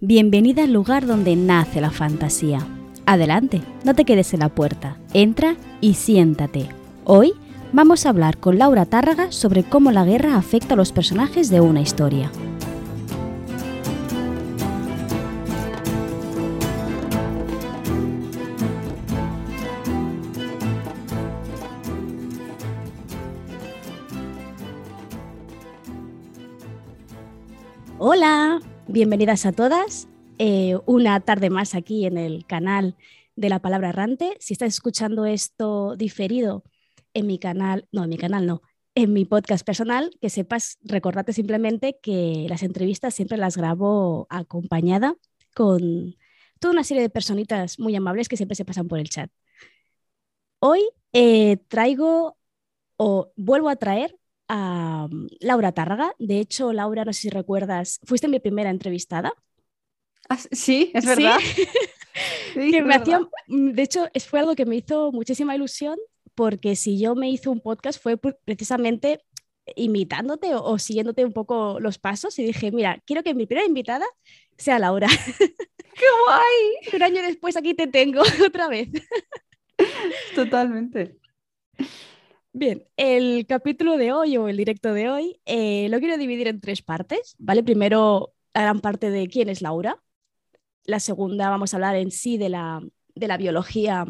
Bienvenida al lugar donde nace la fantasía. Adelante, no te quedes en la puerta, entra y siéntate. Hoy vamos a hablar con Laura Tárraga sobre cómo la guerra afecta a los personajes de una historia. Bienvenidas a todas. Eh, una tarde más aquí en el canal de la palabra errante. Si estás escuchando esto diferido en mi canal, no, en mi canal no, en mi podcast personal, que sepas, recordate simplemente que las entrevistas siempre las grabo acompañada con toda una serie de personitas muy amables que siempre se pasan por el chat. Hoy eh, traigo o vuelvo a traer a mm, Laura Tárraga. De hecho, Laura, no sé si recuerdas, fuiste mi primera entrevistada. Ah, sí, es verdad. que me hacía, mm, de hecho, fue algo que me hizo muchísima ilusión porque si yo me hice un podcast fue precisamente imitándote o, siguiéndote un poco los pasos y dije, mira, quiero que mi primera invitada sea Laura. ¡Qué guay! Un año después aquí te tengo otra vez. Totalmente. Bien, el capítulo de hoy o el directo de hoy eh, lo quiero dividir en tres partes, ¿vale? Primero, la gran parte de quién es Laura. La segunda, vamos a hablar en sí de la, de la biología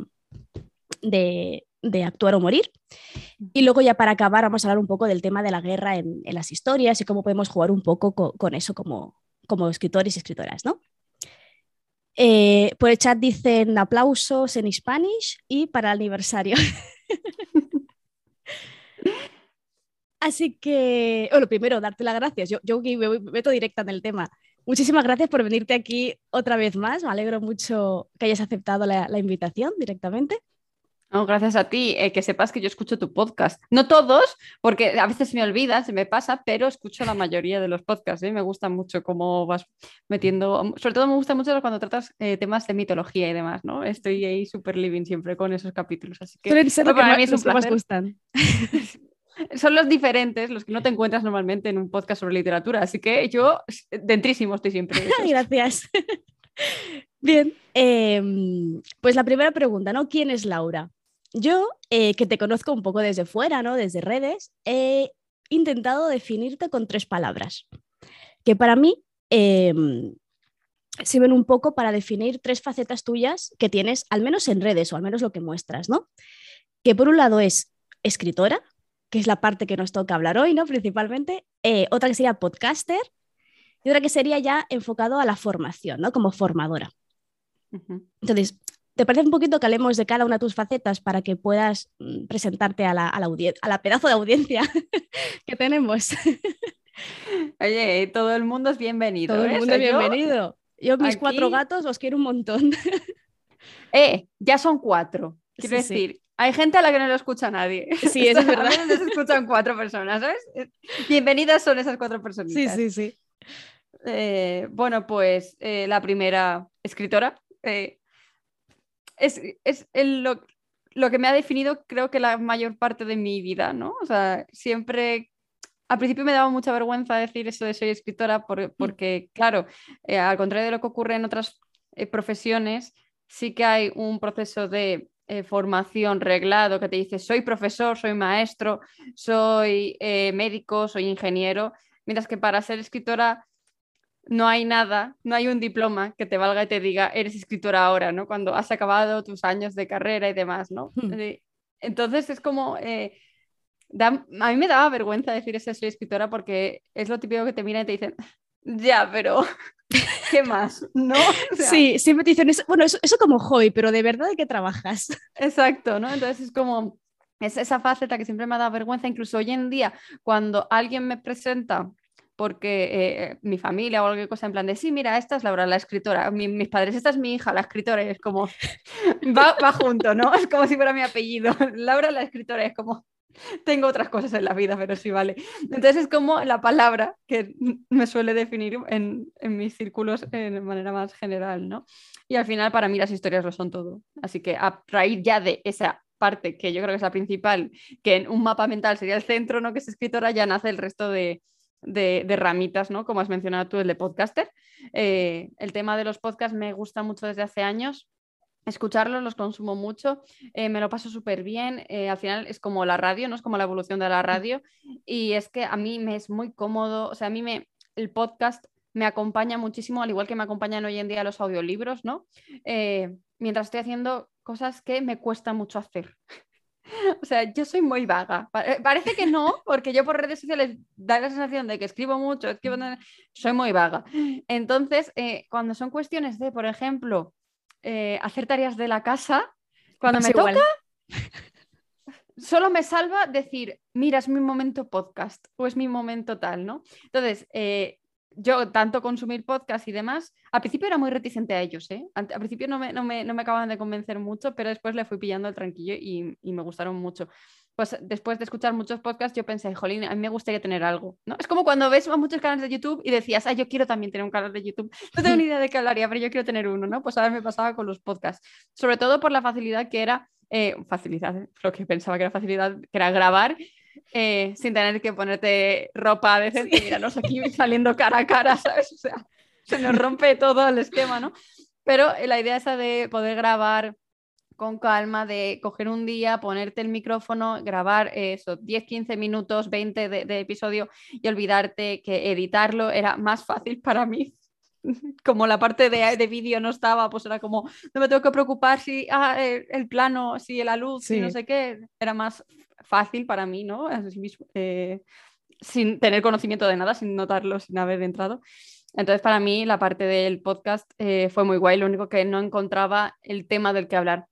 de, de, actuar o morir. Y luego, ya para acabar, vamos a hablar un poco del tema de la guerra en, en las historias y cómo podemos jugar un poco con, con eso como, como escritores y escritoras, ¿no? Eh, por el chat dicen aplausos en Spanish y para el aniversario. Así que, bueno, primero, darte las gracias. Yo, yo me meto directa en el tema. Muchísimas gracias por venirte aquí otra vez más. Me alegro mucho que hayas aceptado la, invitación directamente. No, gracias a ti, eh, que sepas que yo escucho tu podcast. No todos, porque a veces me olvida, se me pasa, pero escucho la mayoría de los podcasts. ¿eh? Me gusta mucho cómo vas metiendo, sobre todo me gusta mucho cuando tratas eh, temas de mitología y demás, ¿no? Estoy ahí súper living siempre con esos capítulos. Así que para mí es un placer. gustan. son los diferentes, los que no te encuentras normalmente en un podcast sobre literatura. Así que yo, dentrísimo, estoy siempre. Gracias. Bien, em, pues la primera pregunta, ¿no? ¿Quién es Laura? Yo, eh, que te conozco un poco desde fuera, ¿no? Desde redes, he intentado definirte con tres palabras, que para mí em, sirven un poco para definir tres facetas tuyas que tienes, al menos en redes, o al menos lo que muestras, ¿no? Que por un lado es escritora, que es la parte que nos toca hablar hoy, ¿no? Principalmente. Eh, otra que sería podcaster y otra que sería ya enfocado a la formación, ¿no? Como formadora. Entonces, ¿te parece un poquito que hablemos de cada una de tus facetas para que puedas mm, presentarte a la, a la, pedazo de audiencia que tenemos? Oye, todo el mundo es bienvenido. Todo el ¿eh? mundo es bienvenido. Yo, mis cuatro gatos los quiero un montón. eh, ya son cuatro. Quiero decir, hay gente a la que no lo escucha nadie. Sí, eso es verdad. A veces escuchan cuatro personas, ¿sabes? Bienvenidas son esas cuatro personas. Sí, sí, sí. Eh, bueno, pues eh, la primera escritora eh, es, lo, lo, que me ha definido creo que la mayor parte de mi vida, ¿no? O sea, siempre... Al principio me daba mucha vergüenza decir eso de soy escritora mm. porque, claro, al contrario de lo que ocurre en otras profesiones, sí que hay un proceso de eh, formación reglado que te dice soy profesor, soy maestro, soy eh, médico, soy ingeniero, mientras que para ser escritora no hay nada, no hay un diploma que te valga y te diga eres escritora ahora, ¿no? Cuando has acabado tus años de carrera y demás, ¿no? Hmm. Eh, entonces es como, a mí me daba vergüenza decir eso, soy escritora porque es lo típico que te miran y te dicen, ya, pero ¿qué más? ¿No? sí, siempre te dicen, eso, bueno, eso, como hobby, pero de verdad de qué trabajas. Exacto, ¿no? Entonces es como, es esa faceta que siempre me ha dado vergüenza, incluso hoy en día, cuando alguien me presenta porque eh, mi familia o alguna cosa en plan de, sí, mira, esta es Laura, la escritora, mis padres, esta es mi hija, la escritora, y es como, va, va junto, ¿no? Es como si fuera mi apellido, Laura, la escritora, es como, tengo otras cosas en la vida, pero sí vale. Entonces es como la palabra que me suele definir en, mis círculos de manera más general, ¿no? Y al final para mí las historias lo son todo. Así que a raíz ya de esa parte que yo creo que es la principal, que en un mapa mental sería el centro, ¿no? Que es escritora, ya nace el resto de, de, ramitas, ¿no? Como has mencionado tú, el de podcaster. Eh, el tema de los podcasts me gusta mucho desde hace años. Escucharlos, los consumo mucho, eh, me lo paso súper bien. Eh, al final es como la radio, ¿no? Es como la evolución de la radio. Y es que a mí me es muy cómodo, o sea, a mí me, el podcast me acompaña muchísimo, al igual que me acompañan hoy en día los audiolibros, ¿no? mientras estoy haciendo cosas que me cuesta mucho hacer. O sea, yo soy muy vaga. Eh, parece que no, porque yo por redes sociales da la sensación de que escribo mucho, escribo... soy muy vaga. Entonces, eh, cuando son cuestiones de, por ejemplo, eh, hacer tareas de la casa, cuando me toca, solo me salva decir, mira, es mi momento podcast o es mi momento tal, ¿no? Entonces, yo tanto consumir podcast y demás, al principio era muy reticente a ellos, ¿eh? Al, principio no me, no, me, no me, acababan de convencer mucho, pero después le fui pillando el tranquillo y, y, me gustaron mucho. Pues después de escuchar muchos podcasts, yo pensé, jolín, a mí me gustaría tener algo, ¿no? Es como cuando ves muchos canales de YouTube y decías, ah, yo quiero también tener un canal de YouTube. No tengo ni idea de qué hablaría, pero yo quiero tener uno, ¿no? Pues ahora me pasaba con los podcasts, sobre todo por la facilidad que era, eh, facilidad, lo que pensaba que era facilidad, que era grabar eh, sin tener que ponerte ropa decente, sí. sé aquí saliendo cara a cara, ¿sabes? O sea, se nos rompe todo el esquema, ¿no? Pero la idea esa de poder grabar con calma, de coger un día, ponerte el micrófono, grabar eso, 10, 15 minutos, 20 de, episodio y olvidarte que editarlo era más fácil para mí como la parte de, de vídeo no estaba, pues era como, no me tengo que preocupar si ah, el, plano, si la luz, si no sé qué, era más fácil para mí, ¿no? Eh, sin tener conocimiento de nada, sin notarlo, sin haber entrado. Entonces, para mí, la parte del podcast eh, fue muy guay. Lo único que no encontraba el tema del que hablar,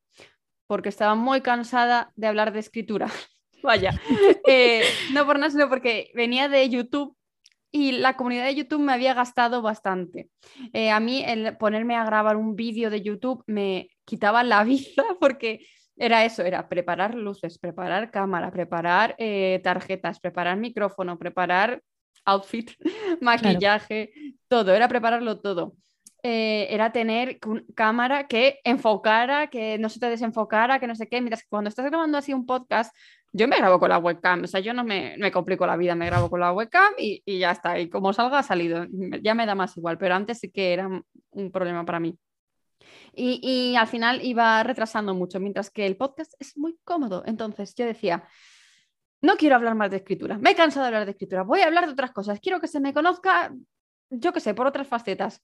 porque estaba muy cansada de hablar de escritura. Vaya, eh, no por nada, sino porque venía de YouTube y la comunidad de YouTube me había gastado bastante. a mí, el ponerme a grabar un vídeo de YouTube me quitaba la vida porque era eso, era preparar luces, preparar cámara, preparar eh, tarjetas, preparar micrófono, preparar outfit, maquillaje, todo, era prepararlo todo. Eh, era tener cámara que enfocara, que no se te desenfocara, que no sé qué. Mientras que cuando estás grabando así un podcast, yo me grabo con la webcam, o sea, yo no me, me complico la vida, me grabo con la webcam y, y, ya está. Y como salga, ha salido. Ya me da más igual, pero antes sí que era un problema para mí. Y, al final iba retrasando mucho, mientras que el podcast es muy cómodo. Entonces yo decía, no quiero hablar más de escritura, me he cansado de hablar de escritura, voy a hablar de otras cosas, quiero que se me conozca, yo qué sé, por otras facetas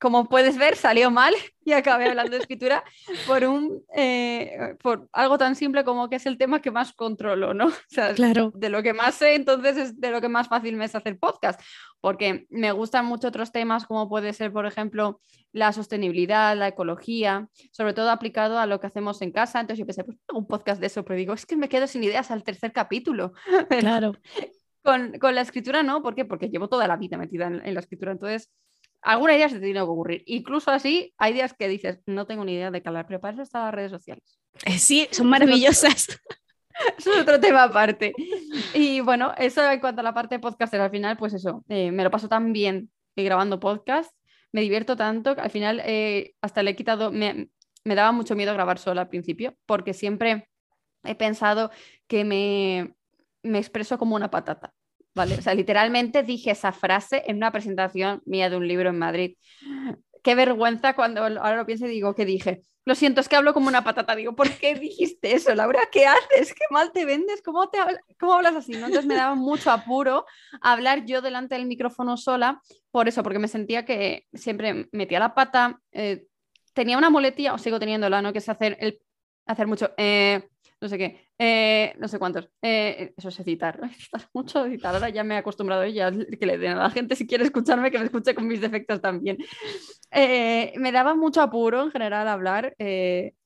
como puedes ver, salió mal y acabé hablando de escritura por, un, eh, por algo tan simple como que es el tema que más controlo, ¿no? O sea, claro. de lo que más sé, entonces es de lo que más fácil me es hacer podcast, porque me gustan mucho otros temas como puede ser, por ejemplo, la sostenibilidad, la ecología, sobre todo aplicado a lo que hacemos en casa. Entonces yo pensé, pues un podcast de eso, pero digo, es que me quedo sin ideas al tercer capítulo. Claro. Con, con, la escritura no, ¿por qué? Porque llevo toda la vida metida en, en la escritura, entonces alguna idea se te tiene que ocurrir. Incluso así, hay días que dices, no tengo ni idea de qué hablar, pero para eso están las redes sociales. Eh, sí, son maravillosas. Es otro tema aparte. Y bueno, eso en cuanto a la parte de podcaster, al final, pues eso, eh, me lo paso tan bien grabando podcast, me divierto tanto, que al final eh, hasta le he quitado, me, me, daba mucho miedo grabar sola al principio, porque siempre he pensado que me, me expreso como una patata. ¿Vale? O sea, literalmente dije esa frase en una presentación mía de un libro en Madrid. Qué vergüenza cuando ahora lo pienso y digo que dije. Lo siento, es que hablo como una patata. Digo, ¿por qué dijiste eso, Laura? ¿Qué haces? ¿Qué mal te vendes? ¿Cómo, te ¿Cómo hablas así? ¿no? Entonces me daba mucho apuro hablar yo delante del micrófono sola, por eso, porque me sentía que siempre metía la pata. Eh, tenía una muletilla, o sigo teniéndola, ¿no? Que es hacer, el, hacer mucho. Eh, no sé qué, eh, no sé cuántos. Eh, eso es citar, mucho, citar. Ahora ya me he acostumbrado ya que le den a la gente si quiere escucharme, que me escuche con mis defectos también. Eh, me daba mucho apuro en general hablar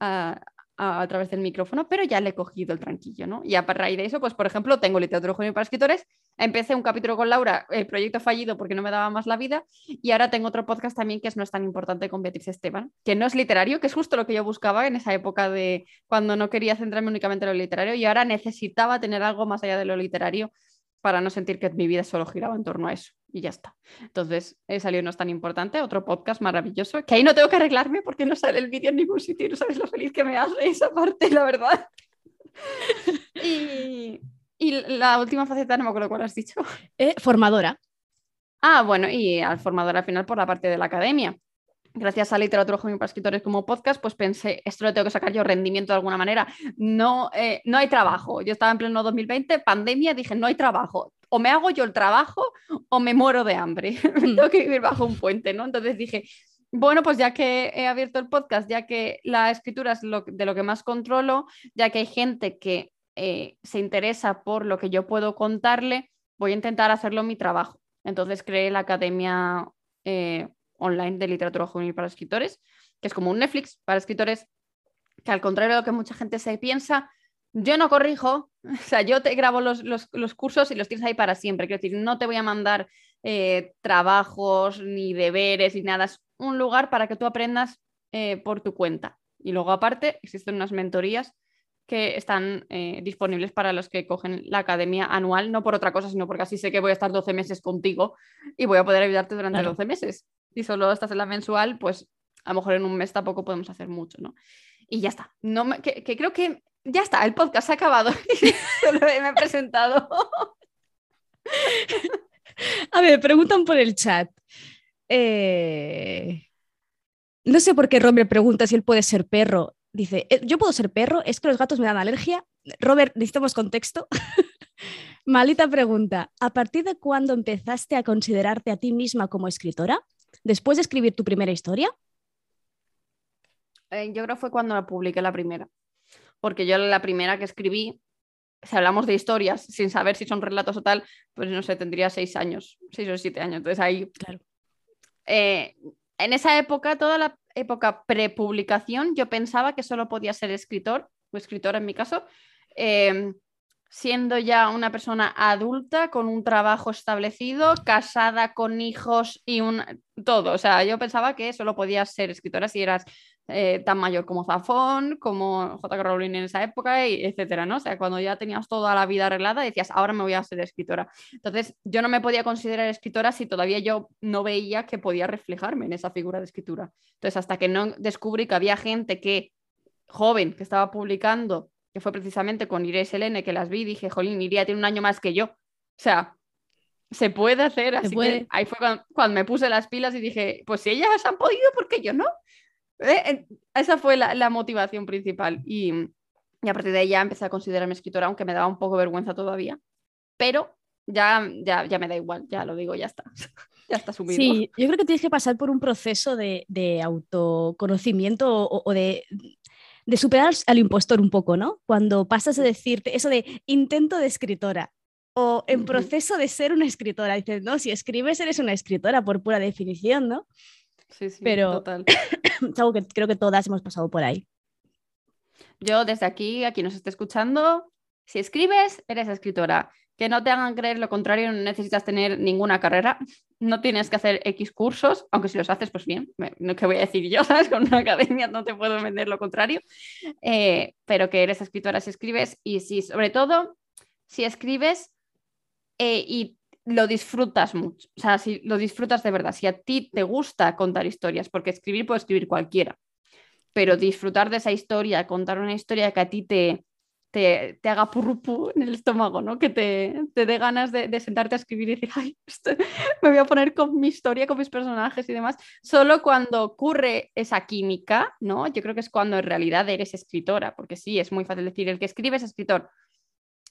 a, a, través del micrófono, pero ya le he cogido el tranquillo, ¿no? Y a raíz de eso, pues por ejemplo, tengo literatura juvenil para escritores, empecé un capítulo con Laura, el proyecto fallido porque no me daba más la vida, y ahora tengo otro podcast también que es No es tan importante con Beatriz Esteban, que no es literario, que es justo lo que yo buscaba en esa época de cuando no quería centrarme únicamente en lo literario y ahora necesitaba tener algo más allá de lo literario para no sentir que mi vida solo giraba en torno a eso. Y ya está. Entonces, he salido No es tan importante, otro podcast maravilloso, que ahí no tengo que arreglarme porque no sale el vídeo en ningún sitio. No sabes lo feliz que me hace esa parte, la verdad. y, Y la última faceta, no me acuerdo cuál has dicho. Eh, formadora. Ah, bueno, y al formador al final por la parte de la academia. Gracias a Literatura Joven para Escritores como podcast, pues pensé, esto lo tengo que sacar yo rendimiento de alguna manera. No, eh, no hay trabajo. Yo estaba en pleno 2020, pandemia, dije, no hay trabajo. O me hago yo el trabajo o me muero de hambre. tengo que vivir bajo un puente, ¿no? Entonces dije, bueno, pues ya que he abierto el podcast, ya que la escritura es lo, de lo que más controlo, ya que hay gente que eh, se interesa por lo que yo puedo contarle, voy a intentar hacerlo mi trabajo. Entonces creé la Academia eh, Online de Literatura Juvenil para Escritores, que es como un Netflix para escritores, que al contrario de lo que mucha gente se piensa, yo no corrijo, o sea, yo te grabo los, cursos y los tienes ahí para siempre. Quiero decir, no te voy a mandar eh, trabajos ni deberes ni nada. Es un lugar para que tú aprendas eh, por tu cuenta. Y luego, aparte, existen unas mentorías que están eh, disponibles para los que cogen la academia anual, no por otra cosa, sino porque así sé que voy a estar 12 meses contigo y voy a poder ayudarte durante 12 meses. Si solo estás en la mensual, pues a lo mejor en un mes tampoco podemos hacer mucho, ¿no? Y ya está. No que, creo que ya está, el podcast ha acabado. me he presentado. a ver, preguntan por el chat. Eh, no sé por qué Robert pregunta si él puede ser perro. Dice, eh, yo puedo ser perro, es que los gatos me dan alergia. Robert, necesitamos contexto. Malita pregunta, ¿a partir de cuándo empezaste a considerarte a ti misma como escritora? ¿Después de escribir tu primera historia? Eh, yo creo que fue cuando la publiqué la primera. Porque yo la primera que escribí, si hablamos de historias, sin saber si son relatos o tal, pues no sé, tendría seis años, seis o siete años. Entonces ahí, claro. Eh, en esa época, toda la época prepublicación, yo pensaba que solo podía ser escritor, o escritora en mi caso, em, siendo ya una persona adulta, con un trabajo establecido, casada con hijos y un todo. O sea, yo pensaba que solo podías ser escritora si eras eh, tan mayor como Zafón, como J.K. Rowling en esa época, y etcétera, ¿no? O sea, cuando ya tenías toda la vida arreglada, decías, ahora me voy a ser escritora. Entonces, yo no me podía considerar escritora si todavía yo no veía que podía reflejarme en esa figura de escritura. Entonces, hasta que no descubrí que había gente que, joven, que estaba publicando, que fue precisamente con Iris Selene, que las vi, dije, jolín, Iria tiene un año más que yo. O sea, se puede hacer, así que ahí fue cuando, cuando, me puse las pilas y dije, pues si ellas han podido, ¿por qué yo no? Eh, esa fue la, motivación principal. Y, a partir de ahí ya empecé a considerarme escritora, aunque me daba un poco vergüenza todavía. Pero ya, ya, ya me da igual, ya lo digo, ya está. ya está subido. Sí, yo creo que tienes que pasar por un proceso de, autoconocimiento o, de, de, superar al impostor un poco, ¿no? Cuando pasas a decirte eso de intento de escritora o en proceso de ser una escritora. Dices, no, si escribes eres una escritora por pura definición, ¿no? Sí, sí, Pero total. es algo que creo que todas hemos pasado por ahí. Yo desde aquí, a quien nos esté escuchando, si escribes, eres escritora. Que no te hagan creer lo contrario, no necesitas tener ninguna carrera, no tienes que hacer X cursos, aunque si los haces, pues bien, no que voy a decir yo, ¿sabes? Con una academia no te puedo vender lo contrario, eh, pero que eres escritora si escribes y si, sobre todo, si escribes eh, y lo disfrutas mucho, o sea, si lo disfrutas de verdad, si a ti te gusta contar historias, porque escribir puede escribir cualquiera, pero disfrutar de esa historia, contar una historia que a ti te, te, te haga purrupu en el estómago, ¿no? Que te, te dé ganas de, sentarte a escribir y decir, ay, me voy a poner con mi historia, con mis personajes y demás. Solo cuando ocurre esa química, ¿no? Yo creo que es cuando en realidad eres escritora, porque sí, es muy fácil decir, el que escribe es escritor.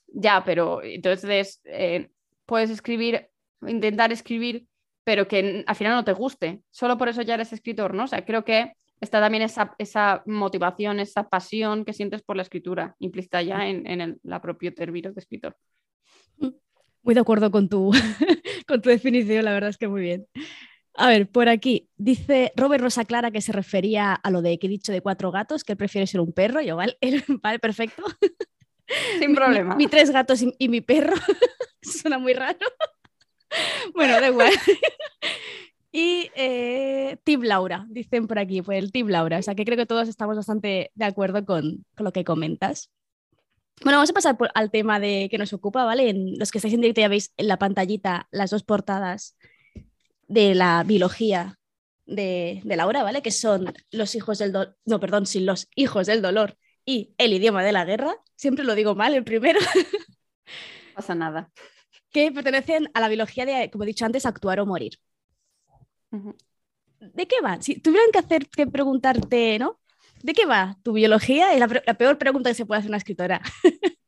Ya, pero entonces eh, puedes escribir, intentar escribir, pero que al final no te guste. Solo por eso ya eres escritor, ¿no? O sea, creo que está también esa, esa motivación, esa pasión que sientes por la escritura, implícita ya en, en el la propio término de escritor. Muy de acuerdo con tu, con tu definición, la verdad es que muy bien. A ver, por aquí dice Robert Rosa Clara que se refería a lo de que he dicho de cuatro gatos, que él prefiere ser un perro. Yo, vale, vale perfecto. Sin problema. Mi, tres gatos y, mi perro. Suena muy raro. bueno, da igual. Y eh, Team Laura, dicen por aquí, pues el Team Laura. O sea que creo que todos estamos bastante de acuerdo con, lo que comentas. Bueno, vamos a pasar al tema de que nos ocupa, ¿vale? En los que estáis en directo ya veis en la pantallita las dos portadas de la biología de, de Laura, ¿vale? Que son los hijos del dolor, no, perdón, sin los hijos del dolor y el idioma de la guerra. Siempre lo digo mal el primero. pasa nada. Que pertenecen a la biología de, como he dicho antes, actuar o morir. ¿De qué va? Si tuvieran que hacer que preguntarte, ¿no? ¿De qué va tu biología? Es la, la peor pregunta que se puede hacer una escritora.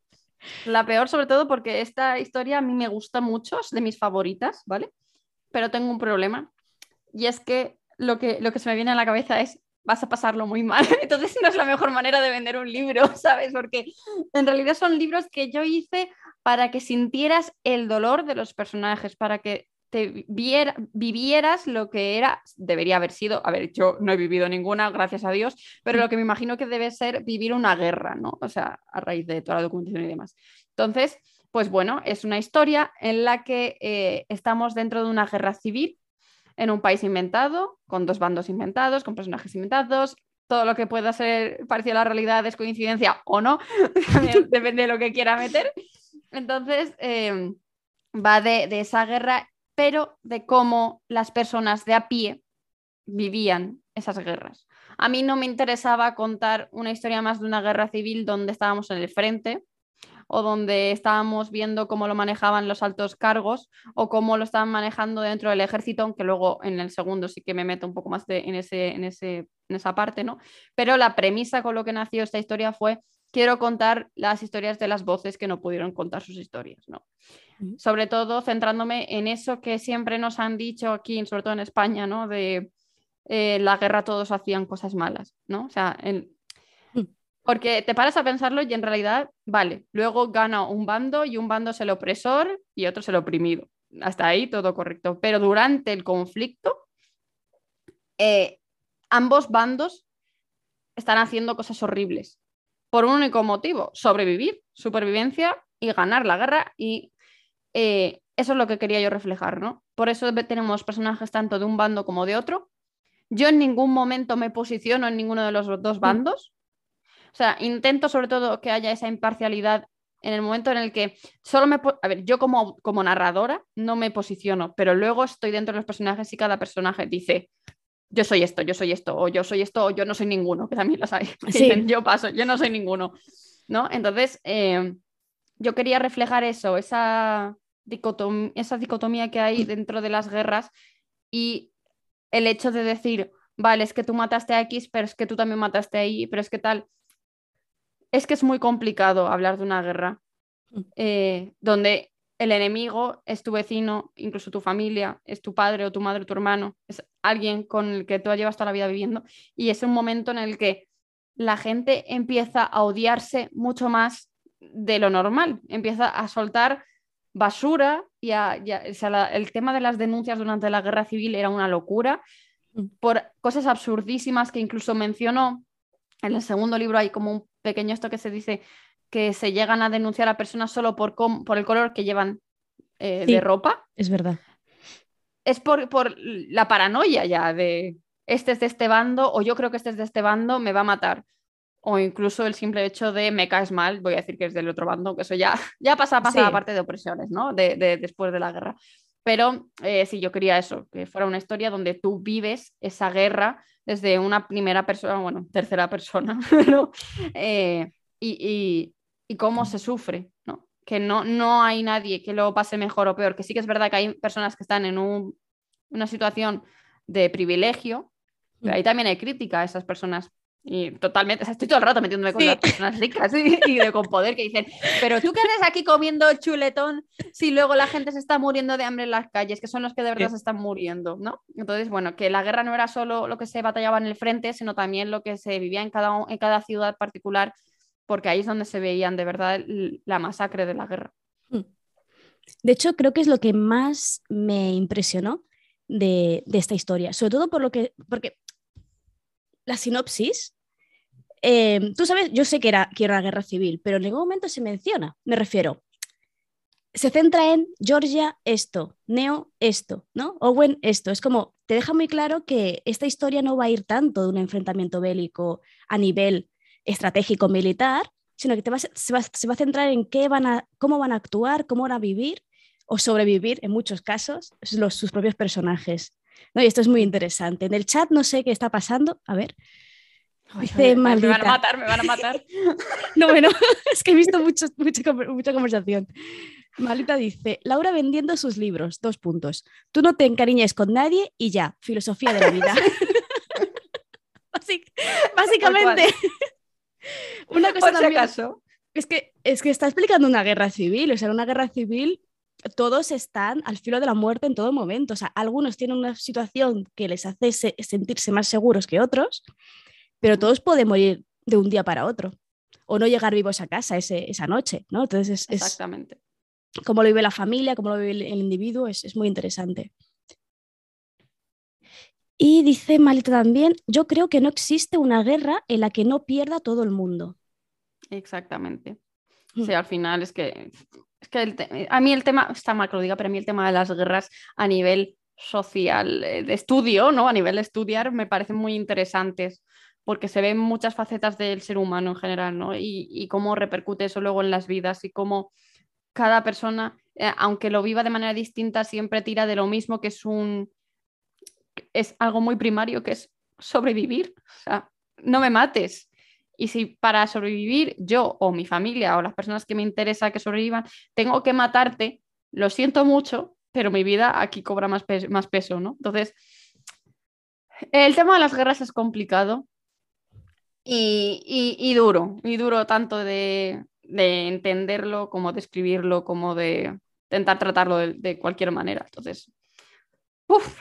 La peor, sobre todo, porque esta historia a mí me gusta mucho, es de mis favoritas, ¿vale? Pero tengo un problema. Y es que lo que, lo que se me viene a la cabeza es vas a pasarlo muy mal. Entonces no es la mejor manera de vender un libro, ¿sabes? Porque en realidad son libros que yo hice para que sintieras el dolor de los personajes, para que te vivieras lo que era, debería haber sido, a ver, yo no he vivido ninguna, gracias a Dios, pero lo que me imagino que debe ser vivir una guerra, ¿no? O sea, a raíz de toda la documentación y demás. Entonces, pues bueno, es una historia en la que eh, estamos dentro de una guerra civil en un país inventado, con dos bandos inventados, con personajes inventados. Todo lo que pueda ser parecido a la realidad es coincidencia o no, depende de lo que quiera meter. Entonces, em, va de, de esa guerra, pero de cómo las personas de a pie vivían esas guerras. A mí no me interesaba contar una historia más de una guerra civil donde estábamos en el frente, o donde estábamos viendo cómo lo manejaban los altos cargos o cómo lo estaban manejando dentro del ejército, aunque luego en el segundo sí que me meto un poco más en, ese, en, ese, en esa parte, ¿no? Pero la premisa con lo que nació esta historia fue quiero contar las historias de las voces que no pudieron contar sus historias, ¿no? Sobre todo centrándome en eso que siempre nos han dicho aquí, sobre todo en España, ¿no? De eh, la guerra todos hacían cosas malas, ¿no? O sea, en, porque te paras a pensarlo y en realidad, vale, luego gana un bando y un bando es el opresor y otro es el oprimido. Hasta ahí todo correcto. Pero durante el conflicto, eh, ambos bandos están haciendo cosas horribles. Por un único motivo, sobrevivir, supervivencia y ganar la guerra. Y eh, eso es lo que quería yo reflejar, ¿no? Por eso tenemos personajes tanto de un bando como de otro. Yo en ningún momento me posiciono en ninguno de los dos mm. bandos. O sea, intento sobre todo que haya esa imparcialidad en el momento en el que solo me... A ver, yo como, como narradora no me posiciono, pero luego estoy dentro de los personajes y cada personaje dice, yo soy esto, yo soy esto, o yo soy esto, o yo no soy ninguno, que también lo hay. yo paso, yo no soy ninguno. ¿No? Entonces, eh, yo quería reflejar eso, esa dicotomía, esa dicotomía que hay dentro de las guerras y el hecho de decir, vale, es que tú mataste a X, pero es que tú también mataste a Y, pero es que tal es que es muy complicado hablar de una guerra mm. eh, donde el enemigo es tu vecino, incluso tu familia, es tu padre o tu madre o tu hermano, es alguien con el que tú llevas toda la vida viviendo. Y es un momento en el que la gente empieza a odiarse mucho más de lo normal, empieza a soltar basura y, el tema de las denuncias durante la guerra civil era una locura mm. por cosas absurdísimas que incluso mencionó. En el segundo libro hay como un pequeño esto que se dice que se llegan a denunciar a personas solo por, por el color que llevan eh, de ropa. Es verdad. Es por, por, la paranoia ya de este es de este bando o yo creo que este es de este bando, me va a matar. O incluso el simple hecho de me caes mal, voy a decir que es del otro bando, que eso ya, ya pasa, pasa la parte de opresiones, ¿no? De, después de la guerra. Pero eh, sí, yo quería eso, que fuera una historia donde tú vives esa guerra desde una primera persona, bueno, tercera persona, eh, y, cómo se sufre, ¿no? Que no, no hay nadie que lo pase mejor o peor, que sí que es verdad que hay personas que están en una situación de privilegio, pero ahí también hay crítica a esas personas y totalmente, estoy todo el rato metiéndome con las personas ricas y de, con poder que dicen, pero tú qué haces aquí comiendo chuletón si luego la gente se está muriendo de hambre en las calles, que son los que de verdad se están muriendo, ¿no? Entonces, bueno, que la guerra no era solo lo que se batallaba en el frente, sino también lo que se vivía en cada, en cada ciudad particular, porque ahí es donde se veían de verdad la masacre de la guerra. Hmm. De hecho, creo que es lo que más me impresionó de, de esta historia, sobre todo por lo que, porque la sinopsis Em, tú sabes, yo sé que era, que era guerra civil, pero en ningún momento se menciona, me refiero. Se centra en Georgia esto, Neo esto, ¿no? Owen esto. Es como, te deja muy claro que esta historia no va a ir tanto de un enfrentamiento bélico a nivel estratégico militar, sino que te se, va, a centrar en qué van a, cómo van a actuar, cómo van a vivir o sobrevivir en muchos casos los, sus propios personajes. ¿no? Y esto es muy interesante. En el chat no sé qué está pasando. A ver. Dice me van a matar, me van a matar. No, bueno, es que he visto mucho, mucha, conver- mucha conversación. Malita dice, Laura vendiendo sus libros, dos puntos. Tú no te encariñes con nadie y ya, filosofía de la vida. Básic- Básicamente, una cosa Por si también acaso. es que, es que está explicando una guerra civil, o sea, en una guerra civil todos están al filo de la muerte en todo momento, o sea, algunos tienen una situación que les hace se- sentirse más seguros que otros, pero todos pueden morir de un día para otro o no llegar vivos a casa ese- esa noche, ¿no? Entonces es, es Exactamente. cómo lo vive la familia, cómo lo vive el, el individuo, es, es muy interesante. Y dice Malita también, yo creo que no existe una guerra en la que no pierda todo el mundo. Exactamente. Mm. Sí, al final es que, es que el te- a mí el tema, está mal que lo diga, pero a mí el tema de las guerras a nivel social, eh, de estudio, ¿no? A nivel de estudiar, me parecen muy interesantes porque se ven muchas facetas del ser humano en general, ¿no? Y, y cómo repercute eso luego en las vidas y cómo cada persona, eh, aunque lo viva de manera distinta, siempre tira de lo mismo, que es un es algo muy primario, que es sobrevivir. O sea, no me mates. Y si para sobrevivir yo o mi familia o las personas que me interesa que sobrevivan, tengo que matarte, lo siento mucho, pero mi vida aquí cobra más, más peso, ¿no? Entonces, el tema de las guerras es complicado y, y- y duro, y duro tanto de, de entenderlo como de escribirlo, como de intentar tratarlo de, de cualquier manera. Entonces, uff,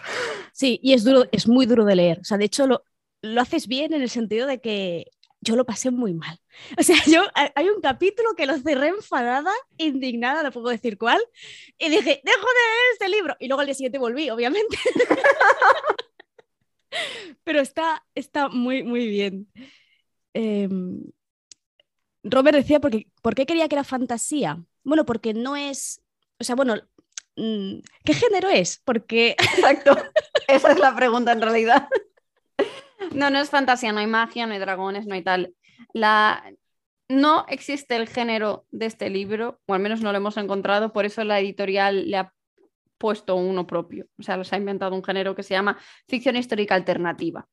Sí, y es duro, es muy duro de leer. O sea, de hecho, lo, lo haces bien en el sentido de que yo lo pasé muy mal. O sea, yo hay- un capítulo que lo cerré enfadada, indignada, no puedo decir cuál, y dije, dejo de leer este libro. Y luego al día siguiente volví, obviamente. Pero está, está muy, muy bien. Em, Robert decía, porque, ¿por qué quería que era fantasía? Bueno, porque no es, o sea, bueno, ¿qué género es? Porque Exacto. Esa es la pregunta en realidad. No, no es fantasía, no hay magia, no hay dragones, no hay tal. La... No existe el género de este libro, o al menos no lo hemos encontrado, por eso la editorial le ha puesto uno propio. O sea, les ha inventado un género que se llama ficción histórica alternativa.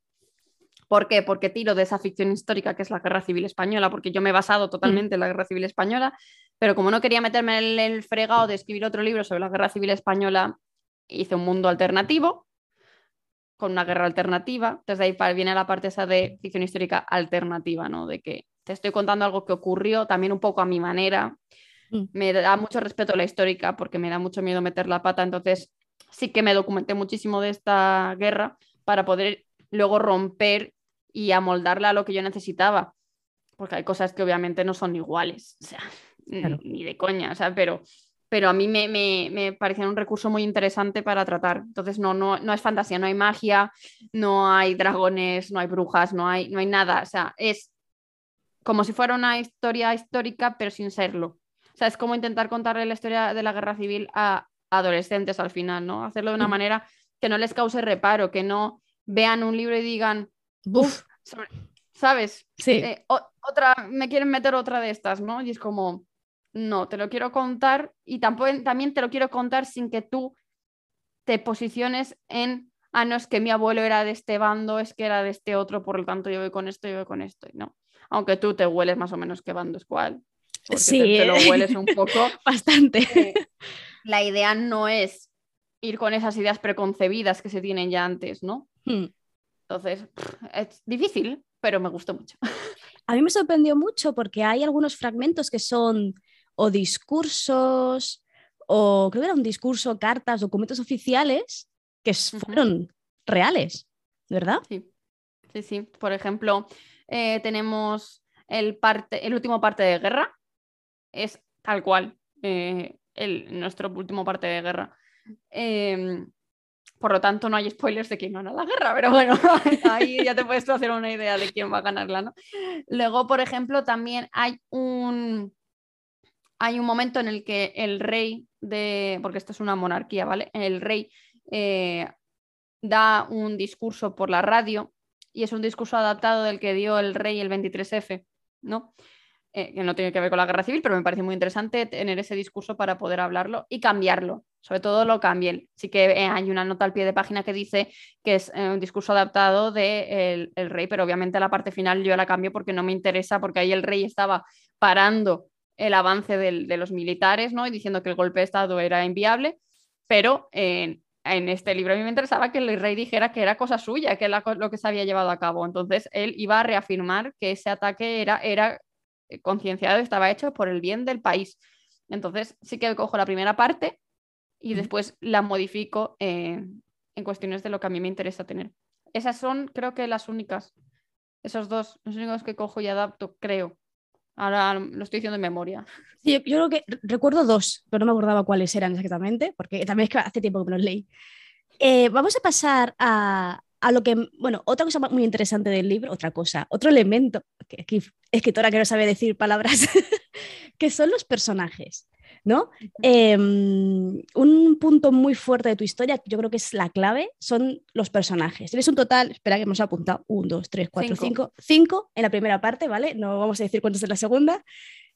¿Por qué? Porque tiro de esa ficción histórica que es la Guerra Civil Española, porque yo me he basado totalmente en la Guerra Civil Española, pero como no quería meterme en el, fregado de escribir otro libro sobre la Guerra Civil Española, hice un mundo alternativo con una guerra alternativa. Desde ahí viene la parte esa de ficción histórica alternativa, ¿no? De que te estoy contando algo que ocurrió también un poco a mi manera. Mm. Me da mucho respeto a la histórica porque me da mucho miedo meter la pata. Entonces sí que me documenté muchísimo de esta guerra para poder luego romper y amoldarla a lo que yo necesitaba. Porque hay cosas que obviamente no son iguales. O sea, Claro. ni, de coña, o sea, pero pero a mí me, me, me parecía un recurso muy interesante para tratar. Entonces, no, no, no es fantasía, no hay magia, no hay dragones, no hay brujas, no hay, no hay nada. O sea, es como si fuera una historia histórica, pero sin serlo. O sea, es como intentar contarle la historia de la guerra civil a adolescentes al final, ¿no? Hacerlo de una Mm. manera que no les cause reparo, que no vean un libro y digan, Uf, sobre- ¿sabes? sí. Eh, otra, me quieren meter otra de estas, ¿no? Y es como, no, te lo quiero contar y tampoco, también te lo quiero contar sin que tú te posiciones en, ah, no, es que mi abuelo era de este bando, es que era de este otro, por lo tanto yo voy con esto, yo voy con esto, y no. Aunque tú te hueles más o menos qué bando es cuál. Sí, te, te lo ¿eh? hueles un poco. Bastante. Eh, la idea no es ir con esas ideas preconcebidas que se tienen ya antes, ¿no? Hmm. Entonces, es difícil, pero me gustó mucho. A mí me sorprendió mucho porque hay algunos fragmentos que son o discursos, o creo que era un discurso, cartas, documentos oficiales que fueron reales, ¿verdad? Sí, sí, sí. Por ejemplo, eh, tenemos el, parte, el último parte de guerra, es tal cual, eh, el, nuestro último parte de guerra. Em, por lo tanto, no hay spoilers de quién gana la guerra, pero bueno, ahí ya te puedes hacer una idea de quién va a ganarla, ¿no? Luego, por ejemplo, también hay un, hay un momento en el que el rey de, porque esto es una monarquía, ¿vale? El rey eh, da un discurso por la radio y es un discurso adaptado del que dio el rey el 23F, ¿no? Eh, que no tiene que ver con la guerra civil, pero me parece muy interesante tener ese discurso para poder hablarlo y cambiarlo. sobre todo lo cambien. Sí que eh, hay una nota al pie de página que dice que es un discurso adaptado de el, rey, pero obviamente la parte final yo la cambio porque no me interesa, porque ahí el rey estaba parando el avance de los militares, ¿no? Y diciendo que el golpe de Estado era inviable, pero en este libro a mí me interesaba que el rey dijera que era cosa suya, que era lo que se había llevado a cabo. Entonces él iba a reafirmar que ese ataque era, era eh, concienciado, estaba hecho por el bien del país. Entonces sí que cojo la primera parte y después la modifico eh, en cuestiones de lo que a mí me interesa tener. Esas son, creo que las únicas, esos dos, los únicos que cojo y adapto, creo. Ahora lo estoy diciendo en memoria. Yo, creo que recuerdo dos, pero no me acordaba cuáles eran exactamente, porque también es que hace tiempo que me los leí. Eh, vamos a pasar a, a, lo que, bueno, otra cosa muy interesante del libro, otra cosa, otro elemento, que aquí escritora que no sabe decir palabras, que son los personajes. ¿No? Em, un punto muy fuerte de tu historia, yo creo que es la clave, son los personajes. Tienes un total, espera que hemos apuntado, un, dos, tres, cuatro, cinco. cinco, en la primera parte, ¿vale? No vamos a decir cuántos en la segunda.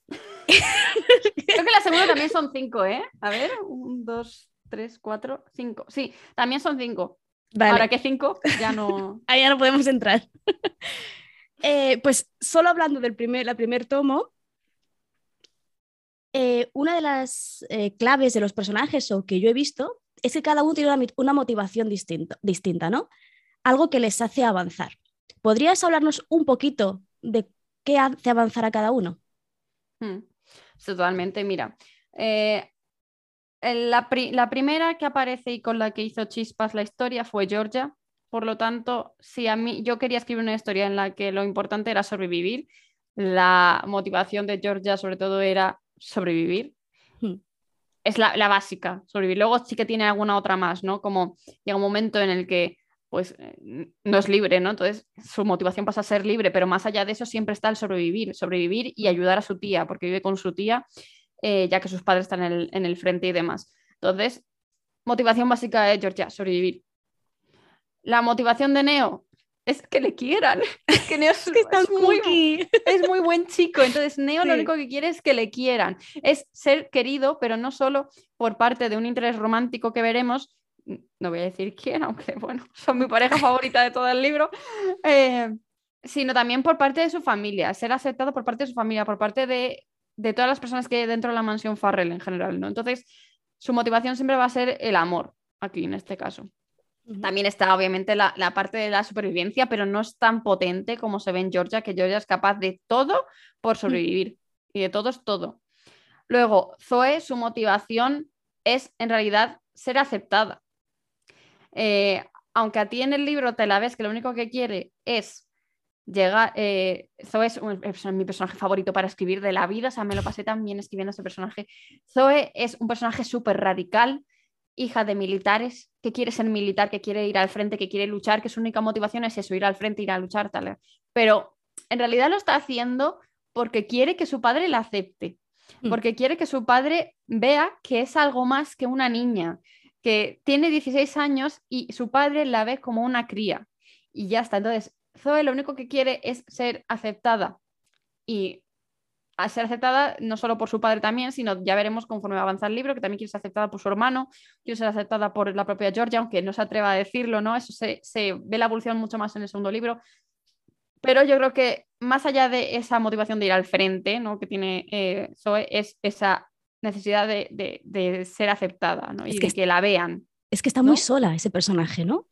Creo que la segunda también son cinco, ¿eh? A ver, un, dos, tres, cuatro, cinco. Sí, también son cinco. Ahora que cinco, ya no. Ahí ya no podemos entrar. Eh, pues solo hablando del primer, la primer tomo, eh, una de las eh, claves de los personajes o que yo he visto es que cada uno tiene una, motivación distinta, ¿no? Algo que les hace avanzar. ¿Podrías hablarnos un poquito de qué hace avanzar a cada uno? Hmm. Totalmente, mira. Eh, la, primera que aparece y con la que hizo chispas la historia fue Georgia. Por lo tanto, si a mí yo quería escribir una historia en la que lo importante era sobrevivir, la motivación de Georgia sobre todo era sobrevivir. Hmm. Es la, básica, sobrevivir. Luego sí que tiene alguna otra más, ¿no? Como llega un momento en el que pues eh, no es libre, ¿no? Entonces su motivación pasa a ser libre, pero más allá de eso siempre está el sobrevivir, sobrevivir y ayudar a su tía, porque vive con su tía, eh, ya que sus padres están en el, en el, frente y demás. Entonces, motivación básica de Georgia, sobrevivir. La motivación de Neo, es que le quieran. Es que Neo es, muy, es muy buen chico. Entonces, Neo lo único que quiere es que le quieran. Es ser querido, pero no solo por parte de un interés romántico que veremos. No voy a decir quién, aunque bueno, son mi pareja favorita de todo el libro. Eh, sino también por parte de su familia. Ser aceptado por parte de su familia, por parte de, de todas las personas que hay dentro de la mansión Farrell en general. ¿no? Entonces, su motivación siempre va a ser el amor, aquí en este caso. También está obviamente la, parte de la supervivencia, pero no es tan potente como se ve en Georgia, que Georgia es capaz de todo por mm. sobrevivir. Y de todo es todo. Luego, Zoe, su motivación es en realidad ser aceptada. Eh, aunque a ti en el libro te la ves que lo único que quiere es llegar. Eh, Zoe es, es, mi personaje favorito para escribir de la vida, o sea, me lo pasé tan bien escribiendo ese personaje. Zoe es un personaje súper radical, hija de militares, que quiere ser militar, que quiere ir al frente, que quiere luchar, que su única motivación es eso, ir al frente, ir a luchar, tal. Pero en realidad lo está haciendo porque quiere que su padre la acepte, mm. porque quiere que su padre vea que es algo más que una niña, que tiene 16 años y su padre la ve como una cría. Y ya está. Entonces, Zoe lo único que quiere es ser aceptada. Y a ser aceptada no solo por su padre también, sino ya veremos conforme avanza el libro, que también quiere ser aceptada por su hermano, quiere ser aceptada por la propia Georgia, aunque no se atreva a decirlo, ¿no? Eso se, ve la evolución mucho más en el segundo libro. Pero yo creo que más allá de esa motivación de ir al frente, ¿no? Que tiene eh, Zoe, es esa necesidad de, ser aceptada, ¿no? y que, que la vean. Es que está muy sola ese personaje, ¿no?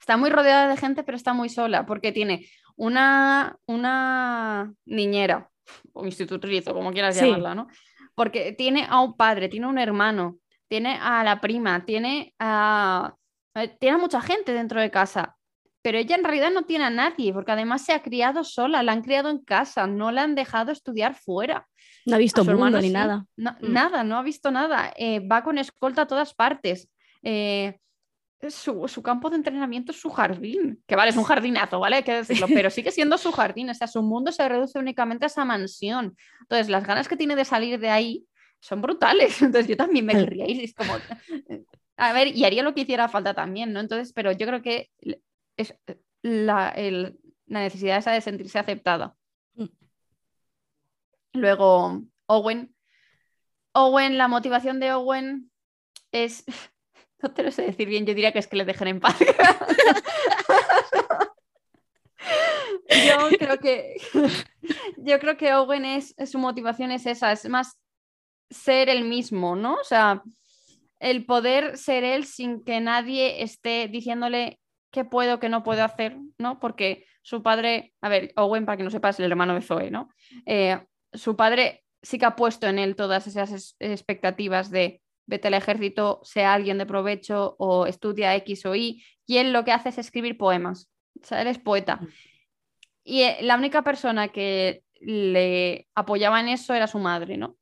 Está muy rodeada de gente, pero está muy sola, porque tiene una, una niñera o institutriz o como quieras llamarla, ¿no? Porque tiene a un padre, tiene a un hermano, tiene a la prima, tiene a, eh, tiene a mucha gente dentro de casa, pero ella en realidad no tiene a nadie, porque además se ha criado sola, la han criado en casa, no la han dejado estudiar fuera. No ha visto mundo ni nada. Mm. Nada, no ha visto nada. Eh, va con escolta a todas partes. Eh, su, campo de entrenamiento es su jardín, que vale, es un jardinazo, ¿vale? Hay que decirlo, pero sigue siendo su jardín, o sea, su mundo se reduce únicamente a esa mansión. Entonces, las ganas que tiene de salir de ahí son brutales. Entonces, yo también me querría ir, es como, a ver, y haría lo que hiciera falta también, ¿no? Entonces, pero yo creo que es la, la necesidad esa de sentirse aceptada. Mm. Luego, Owen. Owen, la motivación de Owen es, no te lo sé decir bien, yo diría que es que le dejen en paz. yo creo que yo creo que Owen es, su motivación es esa, es más ser el mismo, ¿no? O sea, el poder ser él sin que nadie esté diciéndole qué puedo, qué no puedo hacer, ¿no? Porque su padre, a ver, Owen, para que no sepas, el hermano de Zoe, ¿no? Eh, su padre sí que ha puesto en él todas esas expectativas de vete al ejército, sea alguien de provecho o estudia X o Y, y él lo que hace es escribir poemas. O sea, él es poeta. Y eh, la única persona que le apoyaba en eso era su madre, ¿no?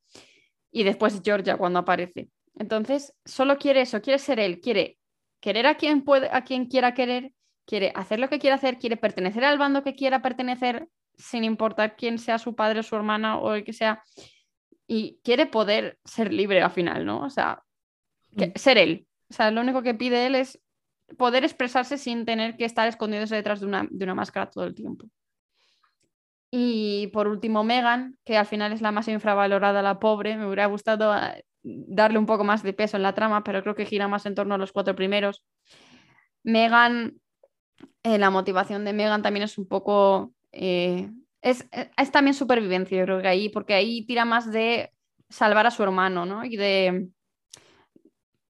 Y después Georgia cuando aparece. Entonces, solo quiere eso, quiere ser él, quiere querer a quien, puede, a quien quiera querer, quiere hacer lo que quiera hacer, quiere pertenecer al bando que quiera pertenecer, sin importar quién sea su padre o su hermana o el que sea, y quiere poder ser libre al final, ¿no? O sea, mm. ser él. O sea, lo único que pide él es poder expresarse sin tener que estar escondiéndose detrás de una, de una máscara todo el tiempo. Y por último, Megan, que al final es la más infravalorada, la pobre. Me hubiera gustado eh, darle un poco más de peso en la trama, pero creo que gira más en torno a los cuatro primeros. Megan, eh, la motivación de Megan también es un poco. Eh, es, es, también supervivencia, yo creo que ahí, porque ahí tira más de salvar a su hermano, ¿no? Y de,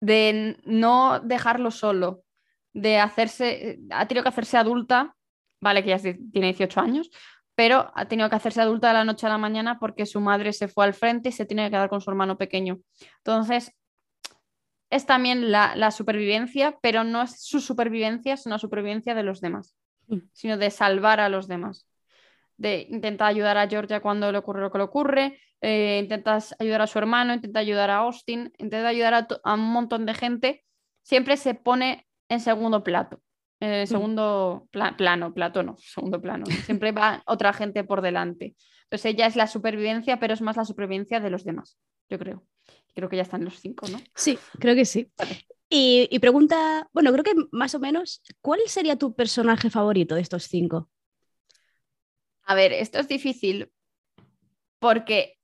de no dejarlo solo, de hacerse. Ha tenido que hacerse adulta, vale, que ya tiene 18 años, pero ha tenido que hacerse adulta de la noche a la mañana porque su madre se fue al frente y se tiene que quedar con su hermano pequeño. Entonces, es también la, supervivencia, pero no es su supervivencia, sino la supervivencia de los demás, mm. sino de salvar a los demás. De intentar ayudar a Georgia cuando le ocurre lo que le ocurre, eh, intentas ayudar a su hermano, intenta ayudar a Austin, intenta ayudar a, a un montón de gente, siempre se pone en segundo plato. Eh, mm. segundo plano, plato no, segundo plano. Siempre va otra gente por delante. Entonces ella es la supervivencia, pero es más la supervivencia de los demás, yo creo. Creo que ya están los cinco, ¿no? Sí, creo que sí. Y, y, pregunta, bueno, creo que más o menos, ¿cuál sería tu personaje favorito de estos cinco? A ver, esto es difícil porque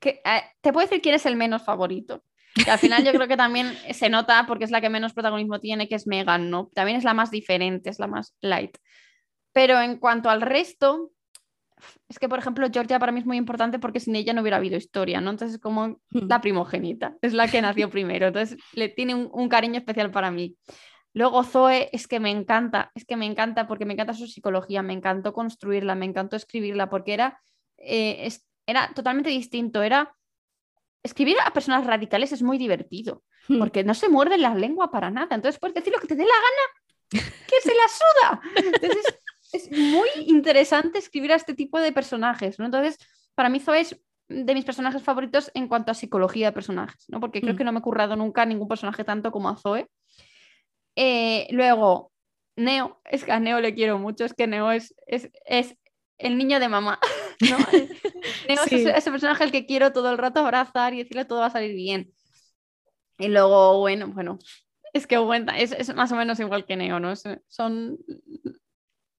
que, eh, te puedo decir quién es el menos favorito al final yo creo que también se nota porque es la que menos protagonismo tiene, que es Megan, ¿no? También es la más diferente, es la más light. Pero en cuanto al resto, es que, por ejemplo, Georgia para mí es muy importante porque sin ella no hubiera habido historia, ¿no? Entonces es como hmm. la primogénita, es la que nació primero, entonces le tiene un, cariño especial para mí. Luego Zoe es que me encanta, es que me encanta porque me encanta su psicología, me encantó construirla, me encantó escribirla porque era, eh, era totalmente distinto, era escribir a personas radicales es muy divertido, hmm. porque no se muerde la lengua para nada. Entonces puedes decir lo que te dé la gana, que se la suda. Entonces es muy interesante escribir a este tipo de personajes. ¿no? Entonces, para mí Zoe es de mis personajes favoritos en cuanto a psicología de personajes, ¿no? porque creo hmm. que no me he currado nunca ningún personaje tanto como a Zoe. Eh, luego, Neo, es que a Neo le quiero mucho, es que Neo es, es, es el niño de mamá. ¿no? ese, personaje al que quiero todo el rato abrazar y decirle todo va a salir bien. Y luego, bueno, bueno, es que bueno, es, más o menos igual que Neo, ¿no? son,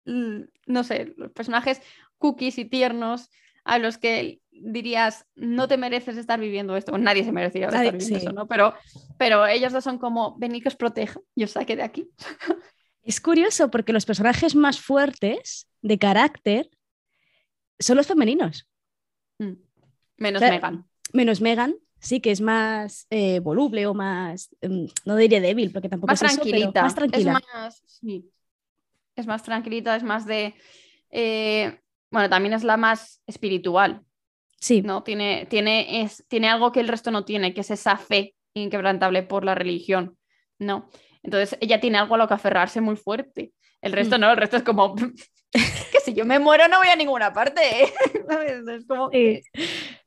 no sé, personajes cookies y tiernos a los que dirías, no te mereces estar viviendo esto. nadie se merecería estar viviendo eso, ¿no? Pero, pero ellos dos son como, vení que os proteja, yo saque de aquí. Es curioso porque los personajes más fuertes de carácter son los femeninos. Mm. Menos Megan. Menos Megan, sí, que es más eh, voluble o más, em, no diría débil, porque tampoco más es tranquilita. más tranquila. Es más, es más tranquilita, es más de... Eh, bueno, también es la más espiritual. Sí. ¿no? Tiene, tiene, es, tiene algo que el resto no tiene, que es esa fe inquebrantable por la religión. ¿no? Entonces ella tiene algo a lo que aferrarse muy fuerte. El resto mm. no, el resto es como, que si yo me muero no voy a ninguna parte. Es como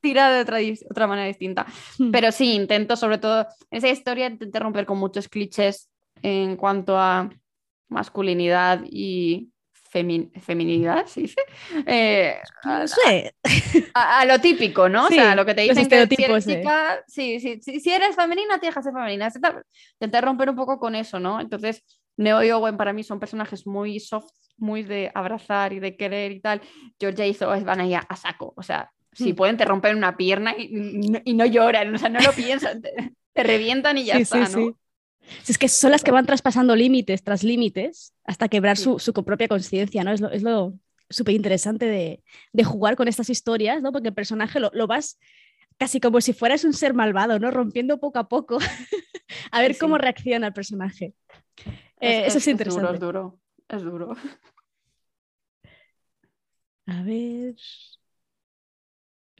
tira de otra, otra manera distinta. Hmm. Pero sí, intento sobre todo, en esa historia intenté romper con muchos clichés en cuanto a masculinidad y feminidad, ¿se dice? Eh, no sé. A, lo típico, ¿no? o sea, lo que te dicen que si eres chica, sí, sí, si eres femenina, tienes que ser femenina. Intenté romper un poco con eso, ¿no? Entonces, Neo y Owen para mí son personajes muy soft, muy de abrazar y de querer y tal. Georgia y Zoe van ahí a, saco, o sea, Si Mm. pueden, te rompen una pierna y, no- y no lloran, o sea, no lo piensan, te, te revientan y ya Sí, está, sí, ¿no? sí. Si es que son las que van traspasando límites tras límites hasta quebrar Sí. su, su propia conciencia, ¿no? Es lo, es lo súper interesante de, de jugar con estas historias, ¿no? Porque el personaje lo, lo vas casi como si fueras un ser malvado, ¿no? Rompiendo poco a poco a ver Sí, cómo reacciona el personaje. Eh, eso es, interesante. es duro, es duro. A ver.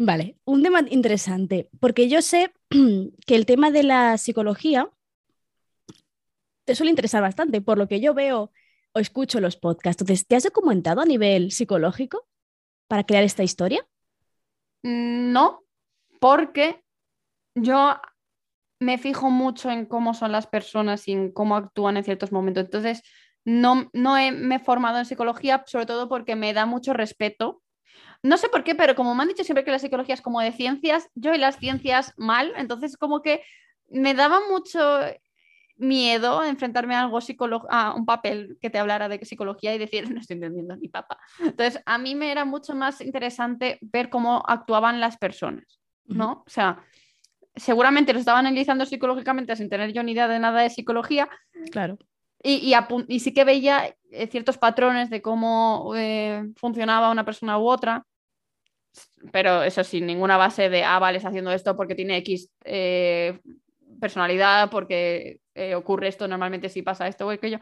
Vale, un tema interesante, porque yo sé que el tema de la psicología te suele interesar bastante, por lo que yo veo o escucho los podcasts. Entonces, ¿te has documentado a nivel psicológico para crear esta historia? Mm, No, porque yo me fijo mucho en cómo son las personas y en cómo actúan en ciertos momentos. Entonces, no, no me he formado en psicología, sobre todo porque me da mucho respeto. No sé por qué, pero como me han dicho siempre que la psicología es como de ciencias, yo y las ciencias mal, entonces como que me daba mucho miedo enfrentarme a algo psicolo- a un papel que te hablara de psicología y decir, no estoy entendiendo ni papa. Entonces, a mí me era mucho más interesante ver cómo actuaban las personas, ¿no? O sea, seguramente lo estaban analizando psicológicamente sin tener yo ni idea de nada de psicología Claro. y, y sí que veía eh, ciertos patrones de cómo eh, funcionaba una persona u otra, pero eso sin ninguna base de, ah, vale, está haciendo esto porque tiene X eh, personalidad, porque eh, ocurre esto normalmente si pasa esto o aquello.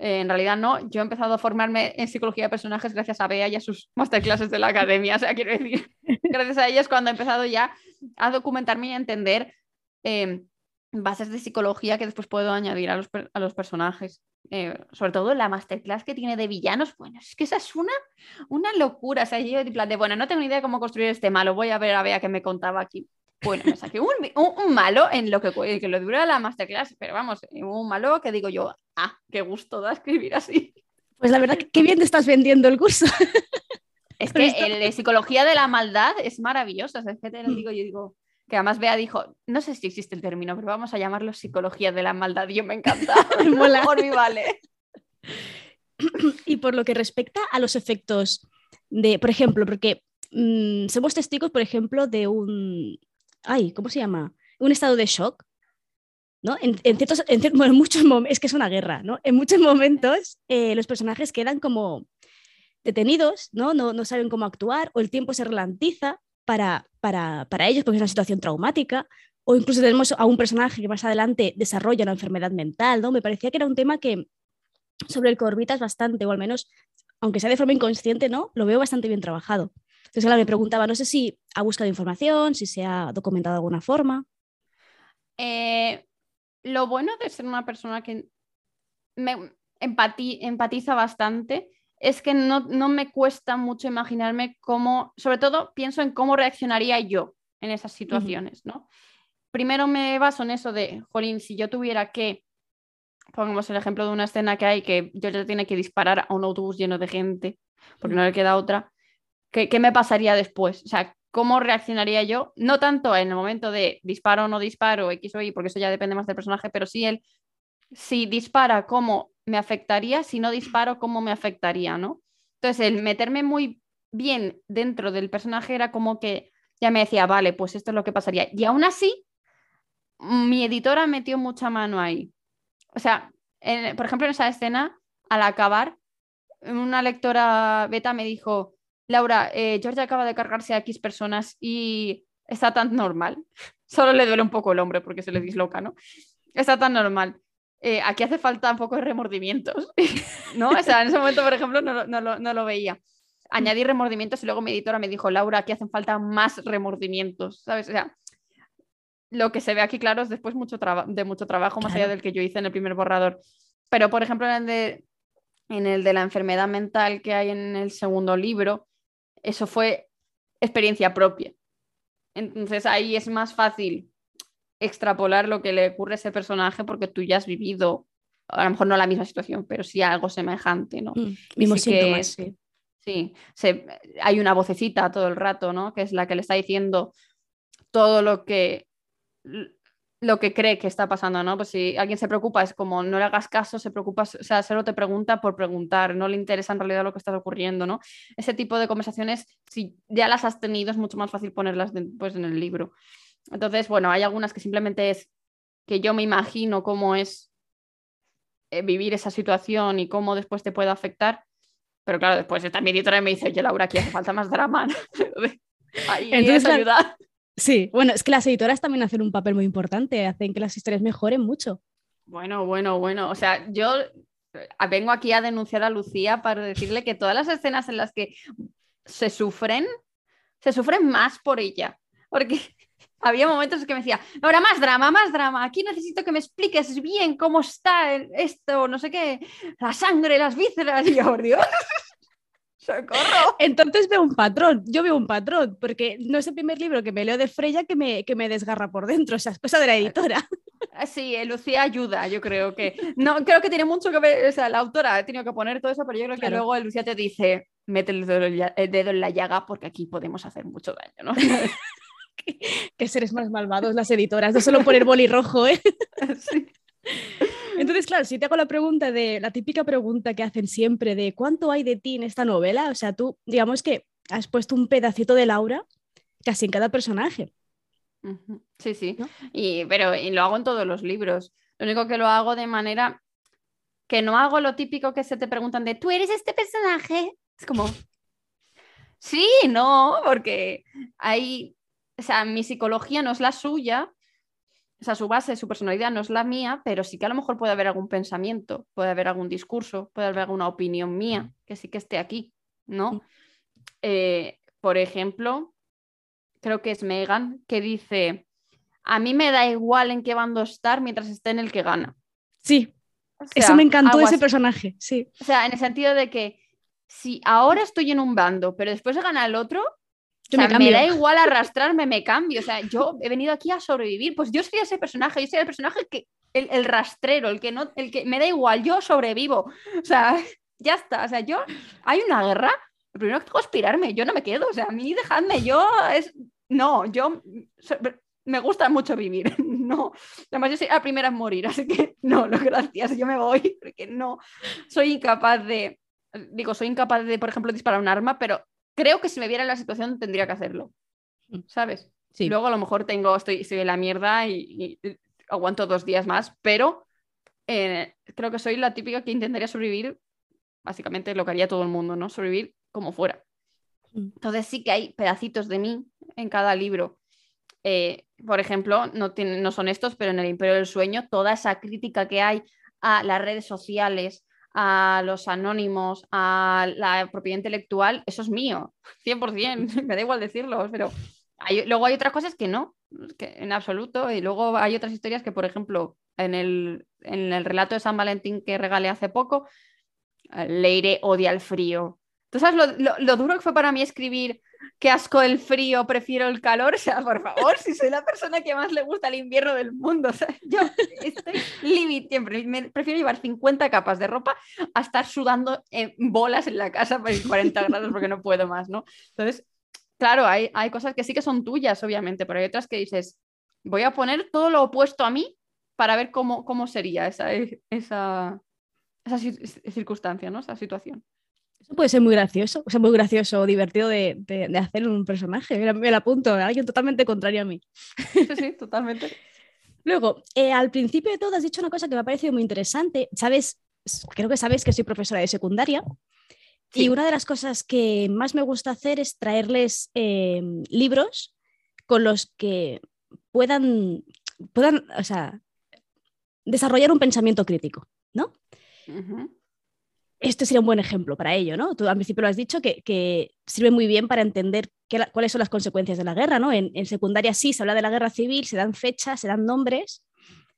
Eh, en realidad no, yo he empezado a formarme en psicología de personajes gracias a Bea y a sus masterclasses de la academia, o sea, quiero decir, gracias a ellas cuando he empezado ya a documentarme y a entender eh, bases de psicología que después puedo añadir a los, a los personajes. Eh, sobre todo la masterclass que tiene de villanos, bueno, es que esa es una, una locura. O sea, yo en plan de, bueno, no tengo ni idea de cómo construir este malo, voy a ver a Bea que me contaba aquí. Bueno, me saqué un, un- un malo en lo que, que lo dura la masterclass, pero vamos, un malo que digo yo, ah, qué gusto da escribir así. Pues la verdad qué bien te estás vendiendo el curso. Es que de psicología de la maldad es sea, es que te lo digo, yo digo, que además Bea dijo, no sé si existe el término, pero vamos a llamarlo psicología de la maldad. Yo me encanta. Mola. Por mí vale. Y por lo que respecta a los efectos de, por ejemplo, porque mm, somos testigos, por ejemplo, de un, ay, ¿cómo se llama? Un estado de shock, ¿no? En, en ciertos, en cier- bueno, en muchos momentos, es que es una guerra, ¿no? En muchos momentos eh, los personajes quedan como detenidos, ¿no? ¿no? No saben cómo actuar o el tiempo se ralentiza para, para, para ellos porque es una situación traumática o incluso tenemos a un personaje que más adelante desarrolla una enfermedad mental, ¿no? Me parecía que era un tema que sobre el que orbitas bastante, o al menos, aunque sea de forma inconsciente, ¿no? Lo veo bastante bien trabajado. Entonces, claro, me preguntaba, no sé si ha buscado información, si se ha documentado de alguna forma. Eh, lo bueno de ser una persona que me empati- empatiza bastante es que no, no me cuesta mucho imaginarme cómo, sobre todo pienso en cómo reaccionaría yo en esas situaciones, ¿no? Primero me baso en eso de, jolín, si yo tuviera que, pongamos el ejemplo de una escena que hay que yo ya tiene que disparar a un autobús lleno de gente, porque no le queda otra, ¿qué, me pasaría después? O sea, ¿cómo reaccionaría yo? No tanto en el momento de disparo o no disparo, X o Y, porque eso ya depende más del personaje, pero sí el, si dispara, ¿cómo me afectaría? Si no disparo, ¿cómo me afectaría? ¿no? Entonces, el meterme muy bien dentro del personaje era como que ya me decía, vale, pues esto es lo que pasaría. Y aún así, mi editora metió mucha mano ahí. O sea, por ejemplo, en esa escena, al acabar, una lectora beta me dijo, Laura, eh, George acaba de cargarse a X personas y está tan normal. Solo le duele un poco el hombre porque se le disloca, ¿no? Está tan normal. Eh, aquí hace falta un poco de remordimientos, ¿no? O sea, en ese momento, por ejemplo, no, lo- no lo- no lo veía. Añadí remordimientos y luego mi editora me dijo, Laura, aquí hacen falta más remordimientos, ¿sabes? O sea, lo que se ve aquí, claro, es después mucho de mucho trabajo, más allá del que yo hice en el primer borrador. Pero, por ejemplo, en el, de, en el de la enfermedad mental que hay en el segundo libro, eso fue experiencia propia. Entonces ahí es más fácil extrapolar lo que le ocurre a ese personaje porque tú ya has vivido, a lo mejor no la misma situación, pero sí algo semejante, ¿no? Mm, mismo sí síntomas, sí. Sí, se, hay una vocecita todo el rato, ¿no? Que es la que le está diciendo todo lo que lo que cree que está pasando, ¿no? Pues si alguien se preocupa, es como no le hagas caso, se preocupa, o sea, solo te pregunta por preguntar, no le interesa en realidad lo que está ocurriendo, ¿no? Ese tipo de conversaciones, si ya las has tenido, es mucho más fácil ponerlas después en el libro. Entonces, bueno, hay algunas que simplemente es que yo me imagino cómo es eh, vivir esa situación y cómo después te puede afectar. Pero claro, después está mi editora y me dice, oye, Laura, aquí hace falta más drama. Ahí Entonces, ayuda. Sí, bueno, es que las editoras también hacen un papel muy importante, hacen que las historias mejoren mucho. Bueno, bueno, bueno. O sea, yo eh, vengo aquí a denunciar a Lucía para decirle que todas las escenas en las que se sufren, se sufren más por ella. Porque había momentos en que me decía, ahora más drama, más drama, aquí necesito que me expliques bien cómo está esto, no sé qué, la sangre, las vísceras, y yo, Dios. ¡Socorro! Entonces veo un patrón, yo veo un patrón, porque no es el primer libro que me leo de Freya que me, que me desgarra por dentro, o sea, es cosa de la editora. Ah, sí, eh, Lucía ayuda, yo creo que. No, creo que tiene mucho que ver, o sea, la autora ha tenido que poner todo eso, pero yo creo que luego Lucía te dice, mete el dedo, en la llaga porque aquí podemos hacer mucho daño, ¿no? qué, seres más malvados las editoras, no solo por el boli rojo, ¿eh? Sí. Entonces, claro, si te hago la pregunta de la típica pregunta que hacen siempre de ¿cuánto hay de ti en esta novela? O sea, tú, digamos que has puesto un pedacito de Laura casi en cada personaje. Sí, sí. Y, pero y lo hago en todos los libros. Lo único que lo hago de manera que no hago lo típico que se te preguntan de ¿tú eres este personaje? Es como, sí, no, porque hay, o sea, mi psicología no es la suya, o sea, su base, su personalidad no es la mía, pero sí que a lo mejor puede haber algún pensamiento, puede haber algún discurso, puede haber alguna opinión mía que sí que esté aquí, ¿no? Eh, por ejemplo, creo que es Megan, que dice, a mí me da igual en qué bando estar mientras esté en el que gana. Sí, eso me encantó ese personaje, sí. O sea, en el sentido de que si ahora estoy en un bando, pero después gana el otro, me, da igual arrastrarme, me cambio. O sea, yo he venido aquí a sobrevivir. Pues yo sería ese personaje, yo sería el personaje que, el, rastrero, el que no, el que me da igual, yo sobrevivo. O sea, ya está. O sea, yo, hay una guerra, lo primero que tengo es pirarme, yo no me quedo. O sea, a mí dejadme, yo es. No, yo me gusta mucho vivir. No, además yo soy la primera en morir, así que no, no, gracias, yo me voy, porque no, soy incapaz de, digo, soy incapaz de, por ejemplo, disparar un arma, pero creo que si me viera en la situación tendría que hacerlo, mm. ¿sabes? Sí. Luego a lo mejor tengo, estoy, estoy en la mierda y, aguanto dos días más, pero eh, creo que soy la típica que intentaría sobrevivir, básicamente lo que haría todo el mundo, ¿no? Sobrevivir como fuera. Mm. Entonces sí que hay pedacitos de mí en cada libro. Eh, por ejemplo, no, no son estos, pero en el Imperio del Sueño, toda esa crítica que hay a las redes sociales, a los anónimos, a la propiedad intelectual, eso es mío, 100%, me da igual decirlo, pero luego hay otras cosas que no, que en absoluto, y luego hay otras historias que, por ejemplo, en el, en el relato de San Valentín que regalé hace poco, Leire odia el frío. ¿Tú sabes lo duro que fue para mí escribir qué asco el frío, prefiero el calor. O sea, por favor, si soy la persona que más le gusta el invierno del mundo. Yo estoy siempre. Prefiero llevar 50 capas de ropa a estar sudando en bolas en la casa por 40 grados porque no puedo más, ¿no? Entonces, claro, hay, hay cosas que sí que son tuyas, obviamente, pero hay otras que dices, voy a poner todo lo opuesto a mí para ver cómo, cómo sería esa, esa, esa circunstancia, ¿no? Esa situación. Eso puede ser muy gracioso, o sea, muy gracioso o divertido de, de, hacer un personaje. me lo apunto, alguien totalmente contrario a mí. Sí, sí, totalmente. Luego, eh, al principio de todo has dicho una cosa que me ha parecido muy interesante. Sabes, creo que sabes que soy profesora de secundaria. Y una de las cosas que más me gusta hacer es traerles em, libros con los que puedan, puedan o sea, desarrollar un pensamiento crítico, ¿no? Este sería un buen ejemplo para ello, ¿no? Tú al principio lo has dicho, que, sirve muy bien para entender cuáles son las consecuencias de la guerra, ¿no? En, secundaria sí se habla de la guerra civil, se dan fechas, se dan nombres,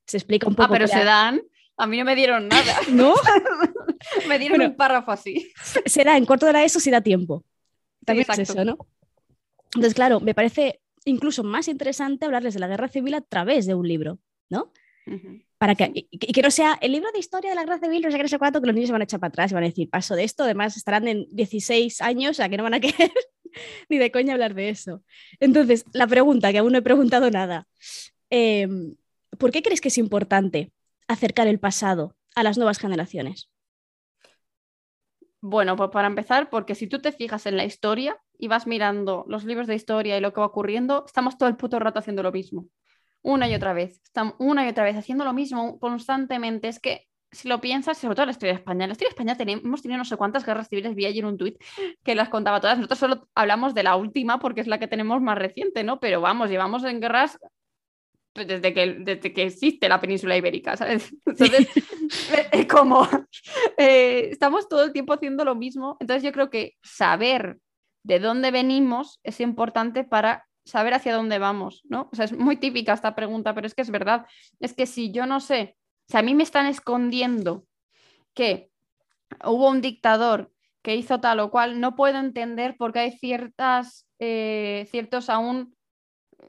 se explica un poco. Ah, pero se dan. A mí no me dieron nada. ¿No? me dieron un párrafo así. Se da, en corto de la ESO si da tiempo. También es eso, ¿no? Entonces, claro, me parece incluso más interesante hablarles de la guerra civil a través de un libro, ¿no? Para que, y, que no sea el libro de historia de la Guerra Civil, no sé qué, no sé cuánto, que los niños se van a echar para atrás y van a decir, paso de esto, además estarán en 16 años, o sea, que no van a querer ni de coña hablar de eso. Entonces, la pregunta, que aún no he preguntado nada, em, ¿por qué crees que es importante acercar el pasado a las nuevas generaciones? Bueno, pues para empezar, porque si tú te fijas en la historia y vas mirando los libros de historia y lo que va ocurriendo, estamos todo el puto rato haciendo lo mismo. Una y otra vez. Estamos una y otra vez haciendo lo mismo constantemente. Es que si lo piensas, sobre todo la historia de España, en la historia de España tenemos, hemos tenido no sé cuántas guerras civiles, vi ayer un tuit que las contaba todas. Nosotros solo hablamos de la última porque es la que tenemos más reciente, ¿no? Pero vamos, llevamos en guerras pues, desde que, desde que existe la península ibérica, ¿sabes? Entonces, es como, eh, estamos todo el tiempo haciendo lo mismo, entonces yo creo que saber de dónde venimos es importante para saber hacia dónde vamos, ¿no? O sea, es muy típica esta pregunta, pero es que es verdad, es que si yo no sé, si a mí me están escondiendo que hubo un dictador que hizo tal o cual, no puedo entender por qué hay ciertas, eh, ciertos aún...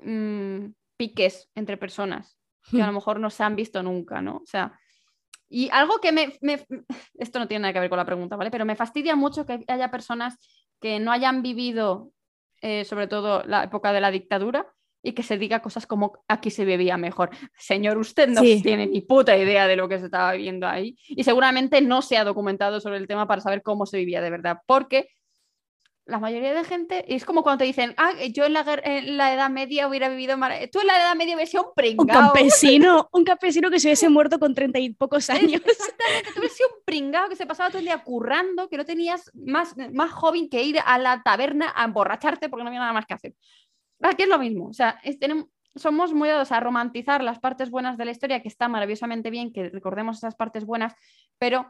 Mmm, piques entre personas que a lo hmm. mejor no se han visto nunca, ¿no? O sea, y algo que me, Esto no tiene nada que ver con la pregunta, ¿vale? Pero me fastidia mucho que haya personas que no hayan vivido, eh, sobre todo la época de la dictadura, y que se diga cosas como aquí se bebía mejor. Señor, usted no tiene ni puta idea de lo que se estaba viviendo ahí y seguramente no se ha documentado sobre el tema para saber cómo se vivía de verdad, porque la mayoría de gente, es como cuando te dicen, ah, yo en la, Edad Media hubiera vivido, tú en la Edad Media hubieras sido un pringao. Un campesino, un campesino que se hubiese muerto con treinta y pocos años. Exactamente, tú hubieras sido un pringao que se pasaba todo el día currando, que no tenías más, más joven que ir a la taberna a emborracharte porque no había nada más que hacer. Aquí es lo mismo, o sea, somos muy dados a romantizar las partes buenas de la historia, que está maravillosamente bien que recordemos esas partes buenas, pero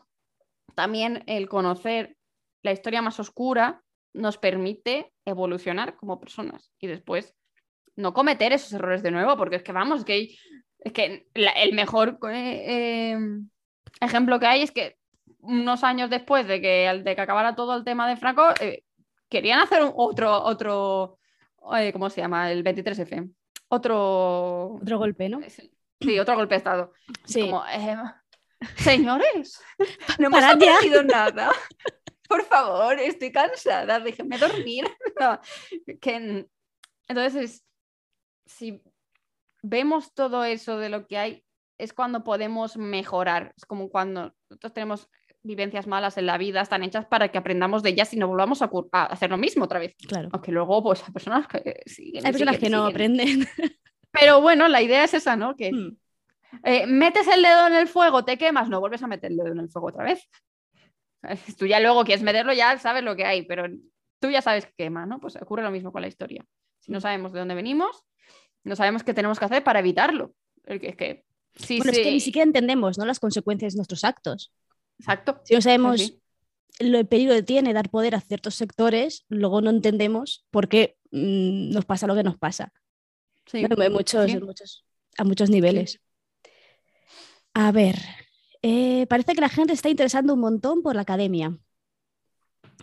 también el conocer la historia más oscura nos permite evolucionar como personas y después no cometer esos errores de nuevo, porque es que vamos, que, es que el mejor eh, em, ejemplo que hay es que unos años después de que, de que acabara todo el tema de Franco, eh, querían hacer otro, otro eh, ¿cómo se llama? El 23F. Otro... Otro golpe, ¿no? Sí, otro golpe de Estado. Sí. Como, señores, no hemos aprendido nada por favor, estoy cansada, déjenme dormir. que, entonces, si vemos todo eso de lo que hay, es cuando podemos mejorar. Es como cuando nosotros tenemos vivencias malas en la vida, están hechas para que aprendamos de ellas y no volvamos a, hacer lo mismo otra vez. Claro. Aunque luego, pues, hay personas que siguen. Hay personas que no aprenden. Pero bueno, la idea es esa, ¿no? Que hmm. eh, metes el dedo en el fuego, te quemas, no vuelves a meter el dedo en el fuego otra vez. Tú ya luego quieres meterlo, ya sabes lo que hay, pero tú ya sabes que quema, ¿no? Pues ocurre lo mismo con la historia. Si no sabemos de dónde venimos, no sabemos qué tenemos que hacer para evitarlo. Es que, sí, bueno, es que ni siquiera entendemos ¿no? las consecuencias de nuestros actos. Exacto. Si no sabemos lo el peligro que tiene dar poder a ciertos sectores, luego no entendemos por qué mm, nos pasa lo que nos pasa. Sí. muchos, muchos, a muchos niveles. A ver, eh, parece que la gente está interesando un montón por la academia.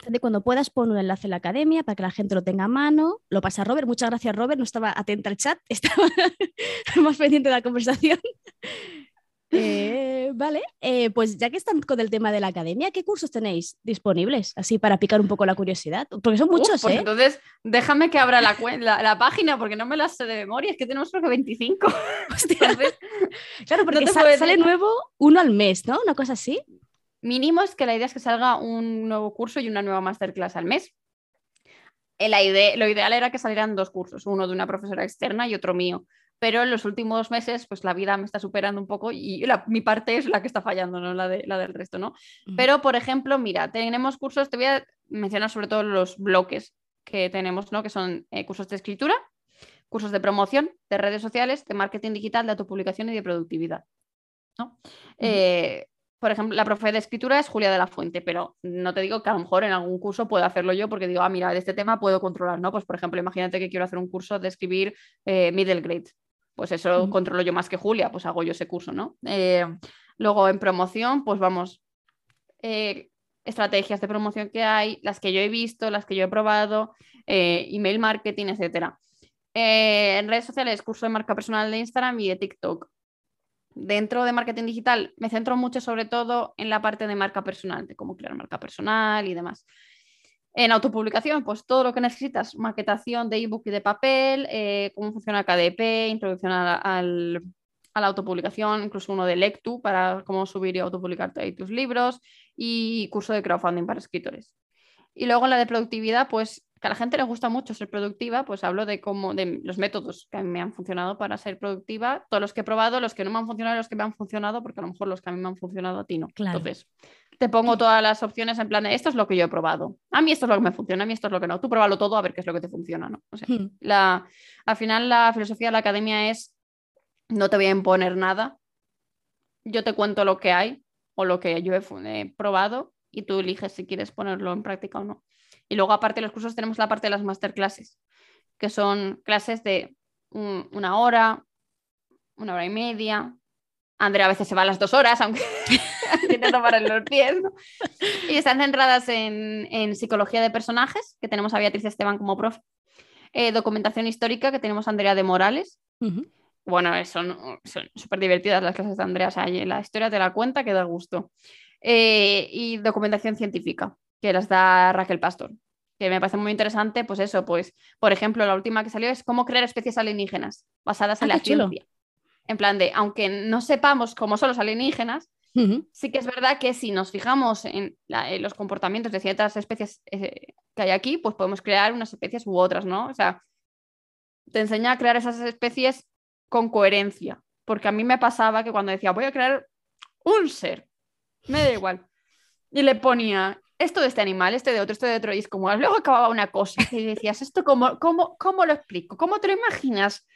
De cuando puedas pon un enlace en la academia para que la gente lo tenga a mano. Lo pasa Robert. Muchas gracias, Robert. No estaba atenta al chat, estaba más pendiente de la conversación. Eh, vale, eh, pues ya que están con el tema de la academia, ¿qué cursos tenéis disponibles? Así para picar un poco la curiosidad. Porque son muchos, pues ¿eh? Entonces, déjame que abra la, la, página porque no me las sé de memoria. Es que tenemos creo que 25. claro, porque sale nuevo uno al mes, ¿no? Una cosa así. Mínimo es que la idea es que salga un nuevo curso y una nueva masterclass al mes. La idea, lo ideal era que salieran dos cursos, uno de una profesora externa y otro mío pero en los últimos meses pues la vida me está superando un poco y mi parte es la que está fallando, no la, de, la del resto, ¿no? Pero, por ejemplo, mira, tenemos cursos, te voy a mencionar sobre todo los bloques que tenemos, ¿no? Que son eh, cursos de escritura, cursos de promoción, de redes sociales, de marketing digital, de autopublicación y de productividad, ¿no? Eh, por ejemplo, la profe de escritura es Julia de la Fuente, pero no te digo que a lo mejor en algún curso puedo hacerlo yo porque digo, ah, mira, de este tema puedo controlar, ¿no? Pues, por ejemplo, imagínate que quiero hacer un curso de escribir eh, middle grade pues eso controlo yo más que Julia, pues hago yo ese curso, ¿no? Eh, luego en promoción, pues vamos, eh, estrategias de promoción que hay, las que yo he visto, las que yo he probado, eh, email marketing, etc. en redes sociales, curso de marca personal de Instagram y de TikTok. Dentro de marketing digital me centro mucho sobre todo en la parte de marca personal, de cómo crear marca personal y demás. En autopublicación, pues todo lo que necesitas, maquetación de ebook y de papel, eh, cómo funciona KDP, introducción al, a la autopublicación, incluso uno de Lectu para cómo subir y autopublicar tus libros y curso de crowdfunding para escritores. Y luego la de productividad, pues que a la gente le gusta mucho ser productiva, pues hablo de cómo, de los métodos que a mí me han funcionado para ser productiva, todos los que he probado, los que no me han funcionado los que me han funcionado, porque a lo mejor los que a mí me han funcionado a ti no. Entonces, te pongo todas las opciones en plan de esto es lo que yo he probado. A mí esto es lo que me funciona, a mí esto es lo que no. Tú pruébalo todo a ver qué es lo que te funciona, ¿no? O sea, hmm. la, al final la filosofía de la academia es no te voy a imponer nada. Yo te cuento lo que hay o lo que yo he probado y tú eliges si quieres ponerlo en práctica o no. Y luego, aparte de los cursos, tenemos la parte de las masterclasses, que son clases de una hora, una hora y media. Andrea a veces se va a las dos horas, aunque intenta parar los pies. Y están centradas en, psicología de personajes, que tenemos a Beatriz Esteban como profe. Eh, documentación histórica, que tenemos a Andrea de Morales. Bueno, son súper divertidas las clases de Andrea. O sea, la historia te la cuenta que da gusto. Eh, y documentación científica, que las da Raquel Pastor, que me parece muy interesante, pues eso, pues, por ejemplo, la última que salió es cómo crear especies alienígenas basadas en ah, la ciencia. En plan de, aunque no sepamos cómo son los alienígenas, sí que es verdad que si nos fijamos en, los comportamientos de ciertas especies eh, que hay aquí, pues podemos crear unas especies u otras, ¿no? O sea, te enseña a crear esas especies con coherencia, porque a mí me pasaba que cuando decía, voy a crear un ser, me da igual, y le ponía esto de este animal, este de otro, este de otro, y es como, luego acababa una cosa y decías, ¿esto cómo, cómo, cómo lo explico? ¿Cómo te lo imaginas?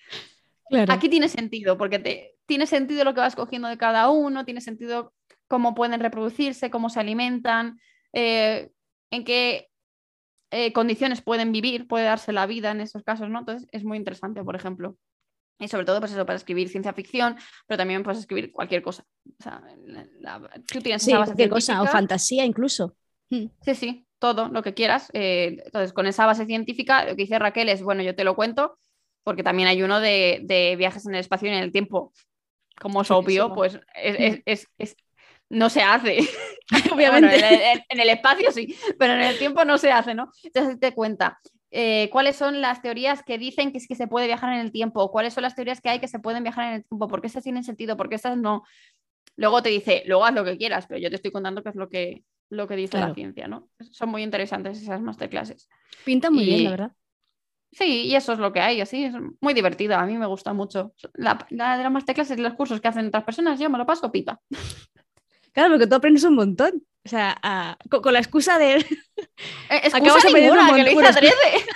Aquí tiene sentido, porque te, tiene sentido lo que vas cogiendo de cada uno, tiene sentido cómo pueden reproducirse, cómo se alimentan, eh, en qué eh, condiciones pueden vivir, puede darse la vida en esos casos, ¿no? Entonces es muy interesante, por ejemplo. Y sobre todo, pues eso, para escribir ciencia ficción, pero también puedes escribir cualquier cosa. O sea, tú tienes sí, cualquier cosa, o fantasía incluso. Hmm. Sí, sí, todo lo que quieras. Eh, entonces, con esa base científica, lo que dice Raquel es, bueno, yo te lo cuento, porque también hay uno de, viajes en el espacio y en el tiempo. Como es obvio, pues es, hmm. no se hace. Obviamente. en, el, espacio sí, pero en el tiempo no se hace, ¿no? Entonces te cuenta. Eh, cuáles son las teorías que dicen que es que se puede viajar en el tiempo, cuáles son las teorías que hay que se pueden viajar en el tiempo, por qué estas tienen sentido, por qué estas no. Luego te dice, luego haz lo que quieras, pero yo te estoy contando qué es lo que, lo que dice la ciencia, ¿no? Son muy interesantes esas masterclasses. Pinta muy bien, la verdad. Sí, y eso es lo que hay, así, es muy divertido, a mí me gusta mucho. La, de las masterclasses y los cursos que hacen otras personas, yo me lo paso pipa. Claro, porque tú aprendes un montón. O sea, con, la excusa de... Eh, excusa ninguna, que lo hice adrede.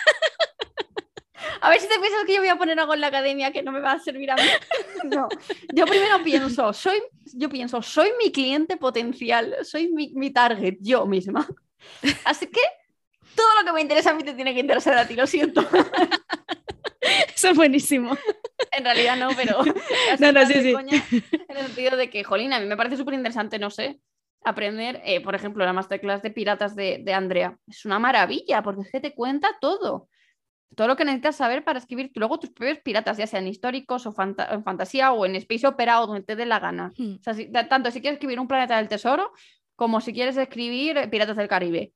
A ver si te piensas que yo voy a poner algo en la academia que no me va a servir a mí. No. Yo primero pienso, soy, yo pienso, soy mi cliente potencial, soy mi, target, yo misma. Así que todo lo que me interesa a mí te tiene que interesar a ti, lo siento. Eso es buenísimo. En realidad no, pero. No, no, sí, sí. en el sentido de que, jolín, a mí me parece súper interesante, no sé, aprender, eh, por ejemplo, la masterclass de piratas de, de, Andrea. Es una maravilla, porque es que te cuenta todo todo lo que necesitas saber para escribir luego tus propios piratas, ya sean históricos o en fantasía o en space opera o donde te dé la gana. Hmm. O sea, tanto si quieres escribir un planeta del tesoro como si quieres escribir Piratas del Caribe.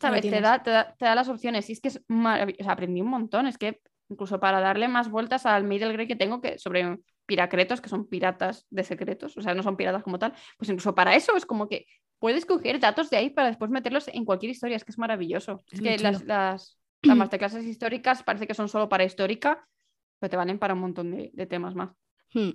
¿Sabes? Te da, te, da, las opciones. Y es que es maravilloso. aprendí un montón. Es que incluso para darle más vueltas al Middle Grey que tengo que sobre piracretos, que son piratas de secretos, o sea, no son piratas como tal, pues incluso para eso es como que puedes coger datos de ahí para después meterlos en cualquier historia. Es que es maravilloso. Es que las las masterclasses históricas parece que son solo para histórica, pero te valen para un montón de, temas más. Hmm.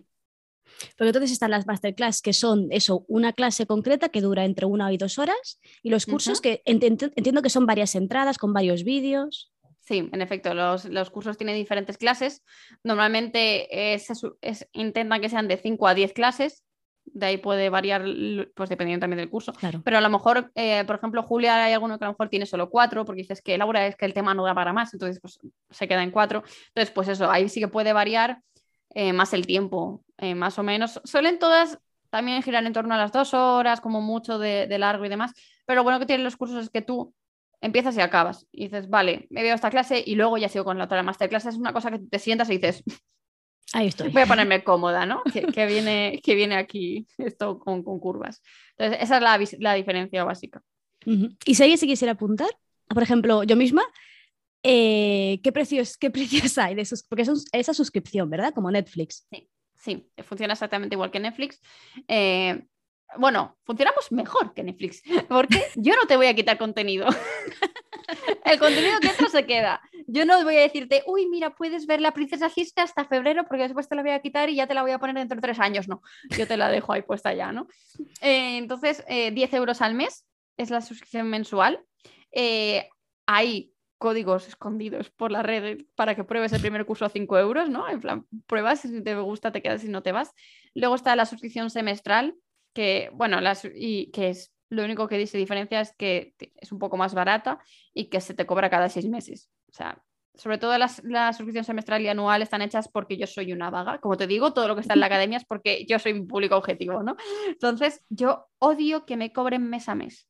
Pero entonces están las masterclass que son eso, una clase concreta que dura entre una y dos horas y los cursos que entiendo que son varias entradas con varios vídeos. Sí, en efecto, los, cursos tienen diferentes clases. Normalmente eh, intentan que sean de 5 a 10 clases de ahí puede variar, pues dependiendo también del curso. Pero a lo mejor, eh, por ejemplo, Julia, hay alguno que a lo mejor tiene solo cuatro, porque dices que Laura es que el tema no da para más, entonces pues, se queda en cuatro. Entonces, pues eso, ahí sí que puede variar eh, más el tiempo, eh, más o menos. Suelen todas también girar en torno a las dos horas, como mucho de, de largo y demás. Pero lo bueno que tienen los cursos es que tú empiezas y acabas. Y dices, vale, me veo esta clase y luego ya sigo con la otra masterclass. Es una cosa que te sientas y dices, Ahí estoy. Voy a ponerme cómoda, ¿no? que, viene, que viene aquí esto con, curvas. Entonces, esa es la, diferencia básica. ¿Y si alguien se quisiera apuntar? Por ejemplo, yo misma, eh, ¿qué, precios, ¿qué precios hay de Porque es esa suscripción, ¿verdad? Como Netflix. Sí. Sí, funciona exactamente igual que Netflix. Eh, bueno, funcionamos mejor que Netflix, porque yo no te voy a quitar contenido. El contenido que entra se queda. Yo no voy a decirte, uy, mira, puedes ver la princesa Gisela hasta febrero porque después te la voy a quitar y ya te la voy a poner dentro de tres años. No, yo te la dejo ahí puesta ya, ¿no? Eh, entonces, 10 euros al mes es la suscripción mensual. hay códigos escondidos por la red para que pruebes el primer curso a 5 euros, ¿no? En plan, pruebas, si te gusta te quedas, si no te vas. Luego está la suscripción semestral, que, bueno, las, y que es lo único que se diferencia es que es un poco más barata y que se te cobra cada seis meses. O sea, sobre todo las, la suscripción semestral y anual están hechas porque yo soy una vaga. Como te digo, todo lo que está en la academia es porque yo soy un público objetivo, ¿no? Entonces, yo odio que me cobren mes a mes.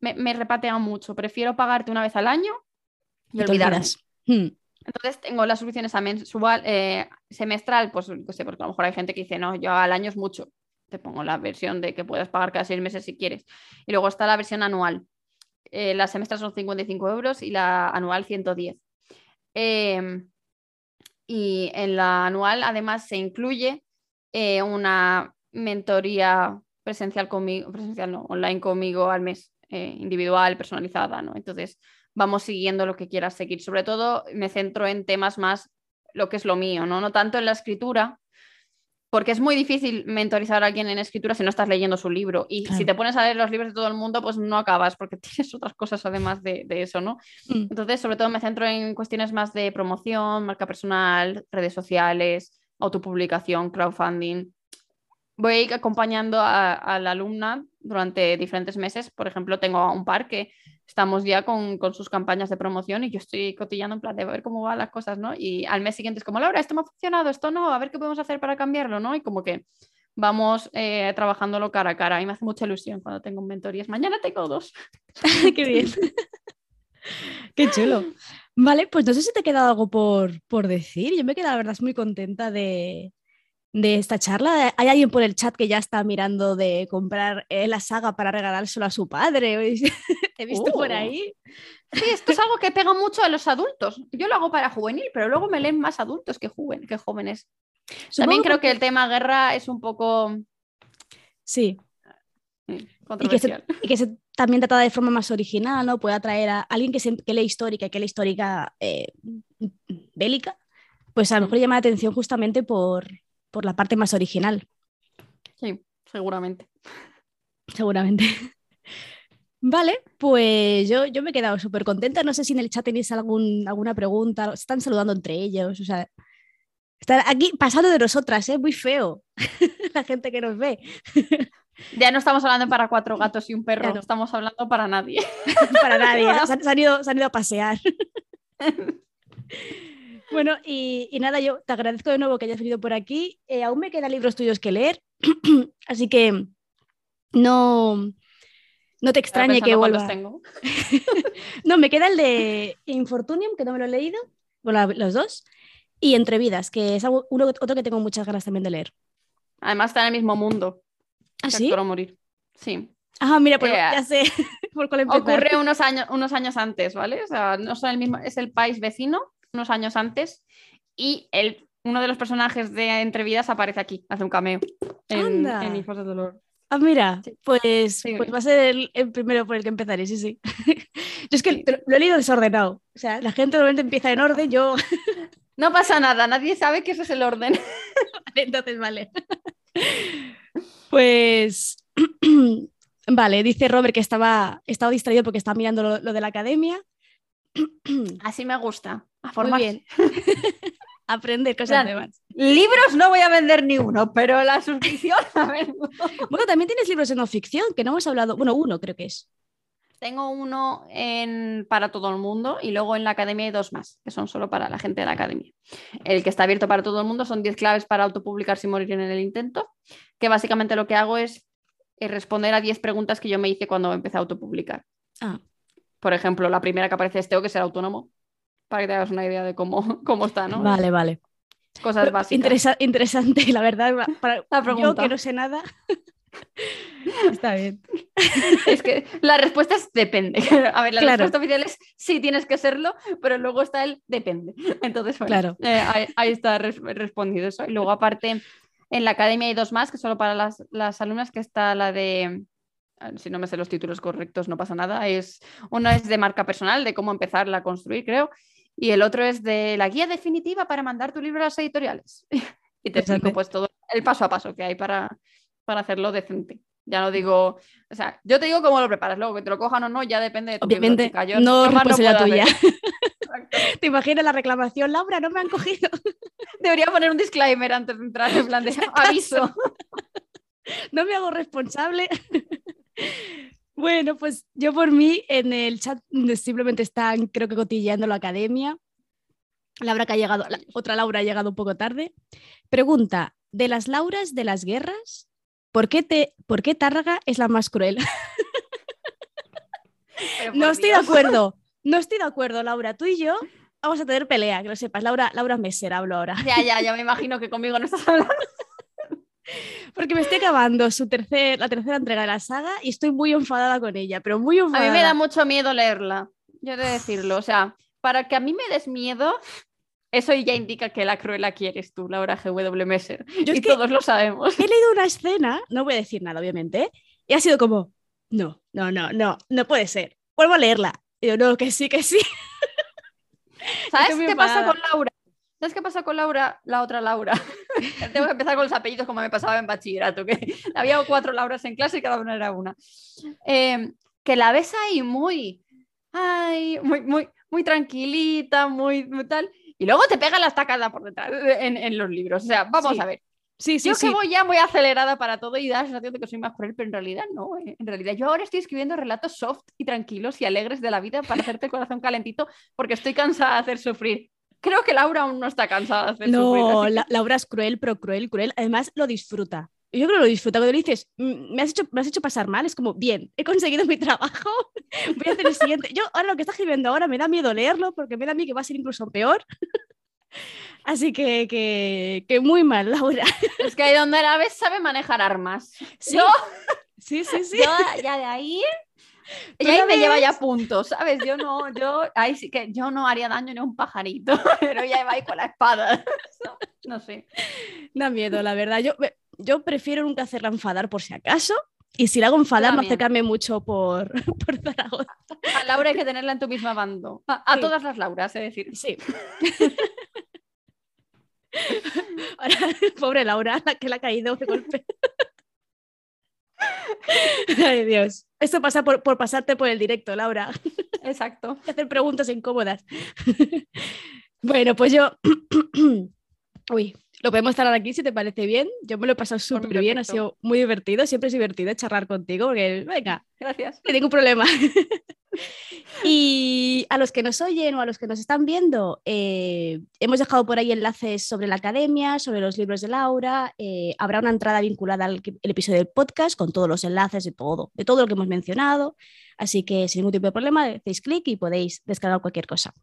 Me, me repatean mucho. Prefiero pagarte una vez al año y, hmm. Entonces tengo las suscripciones a mensual, eh, semestral, pues no sé, porque a lo mejor hay gente que dice, no, yo al año es mucho. Te pongo la versión de que puedes pagar cada seis meses si quieres. Y luego está la versión anual. Eh, la semestral son 55 euros y la anual 110. Em, y en la anual además se incluye eh, una mentoría presencial conmigo, presencial no, online conmigo al mes, individual, personalizada, ¿no? Entonces, vamos siguiendo lo que quieras seguir. Sobre todo me centro en temas más lo que es lo mío, ¿no? No tanto en la escritura, porque es muy difícil mentorizar a alguien en escritura si no estás leyendo su libro. Y si te pones a leer los libros de todo el mundo, pues no acabas, porque tienes otras cosas además de, eso, ¿no? Mm. Entonces, sobre todo me centro en cuestiones más de promoción, marca personal, redes sociales, autopublicación, crowdfunding. Voy acompañando a, a la alumna durante diferentes meses. Por ejemplo, tengo un par que estamos ya con, sus campañas de promoción y yo estoy cotillando en plan de ver cómo van las cosas, ¿no? Y al mes siguiente es como, Laura, esto me ha funcionado, esto no, a ver qué podemos hacer para cambiarlo, ¿no? Y como que vamos eh, trabajándolo cara a cara. A mí me hace mucha ilusión cuando tengo mentorías. Mañana tengo dos. qué bien. qué chulo. Vale, pues no sé si te ha quedado algo por, por decir. Yo me he quedado, la verdad, muy contenta de, de esta charla. ¿Hay alguien por el chat que ya está mirando de comprar eh, la saga para regalárselo a su padre? He visto por uh. ahí. Sí, esto es algo que pega mucho a los adultos. Yo lo hago para juvenil, pero luego me leen más adultos que, que jóvenes. También creo que el tema guerra es un poco... Sí. Mm, y que, se, y que se también trata de forma más original, ¿no? Puede atraer a alguien que, se, que lee histórica, que lee histórica eh, bélica, pues a lo mejor llama la atención justamente por, por la parte más original. Sí, seguramente. Seguramente. Vale, pues yo, yo me he quedado súper contenta. No sé si en el chat tenéis algún, alguna pregunta. están saludando entre ellos. O sea, están aquí pasando de nosotras, ¿eh? Muy feo la gente que nos ve. Ya no estamos hablando para cuatro gatos y un perro, no. estamos hablando para nadie. para nadie, se, han ido, se han ido a pasear. Bueno, y, nada, yo te agradezco de nuevo que hayas venido por aquí. Eh, aún me quedan libros tuyos que leer, así que no, no te extrañe que vuelva. Tengo. no, me queda el de Infortunium, que no me lo he leído, bueno, los dos, y Entre Vidas, que es uno, otro que tengo muchas ganas también de leer. Además está en el mismo mundo. ¿Ah, sí? morir. Sí. Ah, mira, pues ya sé por cuál Ocurre unos años, unos años antes, ¿vale? O sea, no son el mismo, es el país vecino, unos años antes y el, uno de los personajes de Entrevidas aparece aquí, hace un cameo en, en Hijos del Dolor. Ah, mira, pues, pues va a ser el, primero por el que empezaré, sí, sí. yo es que lo he leído desordenado. O sea, la gente normalmente empieza en orden, yo. no pasa nada, nadie sabe que ese es el orden. Entonces, vale. pues. vale, dice Robert que estaba, estaba distraído porque estaba mirando lo, lo de la academia. Así me gusta. A Muy bien. Aprender cosas nuevas. Libros no voy a vender ni uno, pero la suscripción, a ver. Bueno, también tienes libros de no ficción, que no hemos hablado. Bueno, uno creo que es. Tengo uno en, para todo el mundo y luego en la academia hay dos más, que son solo para la gente de la academia. El que está abierto para todo el mundo son 10 claves para autopublicar sin morir en el intento, que básicamente lo que hago es eh, responder a 10 preguntas que yo me hice cuando empecé a autopublicar. Ah. Por ejemplo, la primera que aparece es tengo que ser autónomo, para que te hagas una idea de cómo, cómo está, ¿no? Vale, vale. Cosas básicas. interesante, la verdad. Para yo que no sé nada. Está bien. Es que la respuesta es depende. A ver, la respuesta oficial es sí tienes que serlo, pero luego está el depende. Entonces, bueno, claro. Eh, ahí, está respondido eso. Y luego, aparte, En la academia hay dos más, que solo para las, las alumnas, que está la de, si no me sé los títulos correctos, no pasa nada. Es, uno es de marca personal, de cómo empezarla a construir, creo. Y el otro es de la guía definitiva para mandar tu libro a las editoriales. y te explico pues todo el paso a paso que hay para, para hacerlo decente. Ya no digo, o sea, yo te digo cómo lo preparas, luego que te lo cojan o no, ya depende de tu Obviamente, Yo, no la puedo tuya. ¿Te imaginas la reclamación? Laura, no me han cogido. Debería poner un disclaimer antes de entrar, en plan de aviso. no me hago responsable. Bueno, pues yo por mí en el chat simplemente están, creo que cotilleando la academia. Laura que ha llegado, la- otra Laura ha llegado un poco tarde. Pregunta, de las Lauras de las guerras, ¿por qué, te, ¿por qué Tárraga es la más cruel? No estoy de acuerdo, no estoy de acuerdo, Laura. Tú y yo vamos a tener pelea, que lo sepas. Laura, Laura Messer hablo ahora. Ya, ya, ya me imagino que conmigo no estás hablando. Porque me estoy acabando su tercer, la tercera entrega de la saga y estoy muy enfadada con ella, pero muy A enfadada. mí me da mucho miedo leerla, yo he de decirlo. O sea, para que a mí me des miedo, eso ya indica que la cruela quieres tú, Laura GW Messer. Yo es y que- todos lo sabemos. He leído una escena, no voy a decir nada, obviamente, y ha sido como, no, no, no, no, no puede ser. Vuelvo a leerla. Y yo, no, que sí, que sí. ¿Sabes qué pasa con Laura? ¿Sabes qué pasa con Laura? La otra Laura. Tengo que empezar con los apellidos como me pasaba en bachillerato, que había cuatro Lauras en clase y cada una era una. Eh, que la ves ahí muy, ay, muy, muy, muy tranquilita, muy, muy tal. Y luego te pega la estacada por detrás en, en los libros. O sea, vamos Sí. a ver. Sí, sí, yo sí. que voy ya muy acelerada para todo y da la sensación de que soy más cruel, pero en realidad no. eh. En realidad yo ahora estoy escribiendo relatos soft y tranquilos y alegres de la vida para hacerte el corazón calentito porque estoy cansada de hacer sufrir. Creo que Laura aún no está cansada de hacer. No, la- Laura es cruel, pero cruel, cruel. Además, lo disfruta. Y Yo creo que lo disfruta. Cuando le dices, "Mm, me has, hecho, me has hecho pasar mal, es como, bien, he conseguido mi trabajo, voy a hacer el siguiente. Yo, ahora lo que está escribiendo ahora, me da miedo leerlo porque me da a mí que va a ser incluso peor. Así que, que, que muy mal, Laura. Es que ahí donde la ves sabe manejar armas. Sí, Yo, sí, sí. sí. yo ya de ahí... Tú Y ahí la me lleva ya puntos, ¿sabes? Yo no, yo, ahí sí que yo no haría daño ni a un pajarito, pero ella va ahí con la espada. No sé. Da miedo, la verdad. Yo, yo prefiero nunca hacerla enfadar por si acaso. Y si la hago enfadar, no acercarme mucho por, por Zaragoza. A Laura hay que tenerla en tu misma bando. A, a Sí. todas las Lauras, es decir. Sí. Ahora, pobre Laura, la que le ha caído de golpe. Ay, Dios. Esto pasa por, por pasarte por el directo, Laura. Exacto. Y hacer preguntas incómodas. bueno, pues yo. Uy, lo podemos estar aquí si te parece bien. Yo me lo he pasado súper bien, ha sido muy divertido. Siempre es divertido charlar contigo porque, venga, Gracias. no ningún problema. y a los que nos oyen o a los que nos están viendo, eh, hemos dejado por ahí enlaces sobre la academia, sobre los libros de Laura. eh, habrá una entrada vinculada al el episodio del podcast con todos los enlaces de todo, de todo lo que hemos mencionado. Así que sin ningún tipo de problema, hacéis clic y podéis descargar cualquier cosa.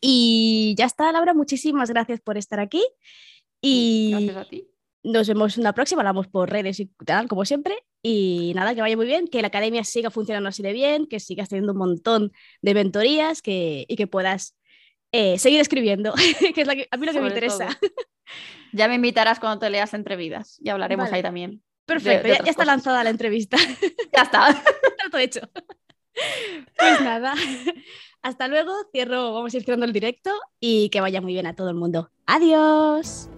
Y ya está, Laura, muchísimas gracias por estar aquí. Y Gracias a ti. nos vemos en la próxima, hablamos por redes y tal, como siempre. Y nada, que vaya muy bien, que la academia siga funcionando así de bien, que sigas teniendo un montón de mentorías que, y que puedas eh, seguir escribiendo, que es la que- a mí lo que me interesa. todo. Ya me invitarás cuando te leas entre vidas y hablaremos Vale. ahí también. Perfecto, de ya, ya está lanzada la entrevista. Ya está. Todo hecho. Pues nada, hasta luego, cierro, vamos a ir cerrando el directo y que vaya muy bien a todo el mundo. Adiós.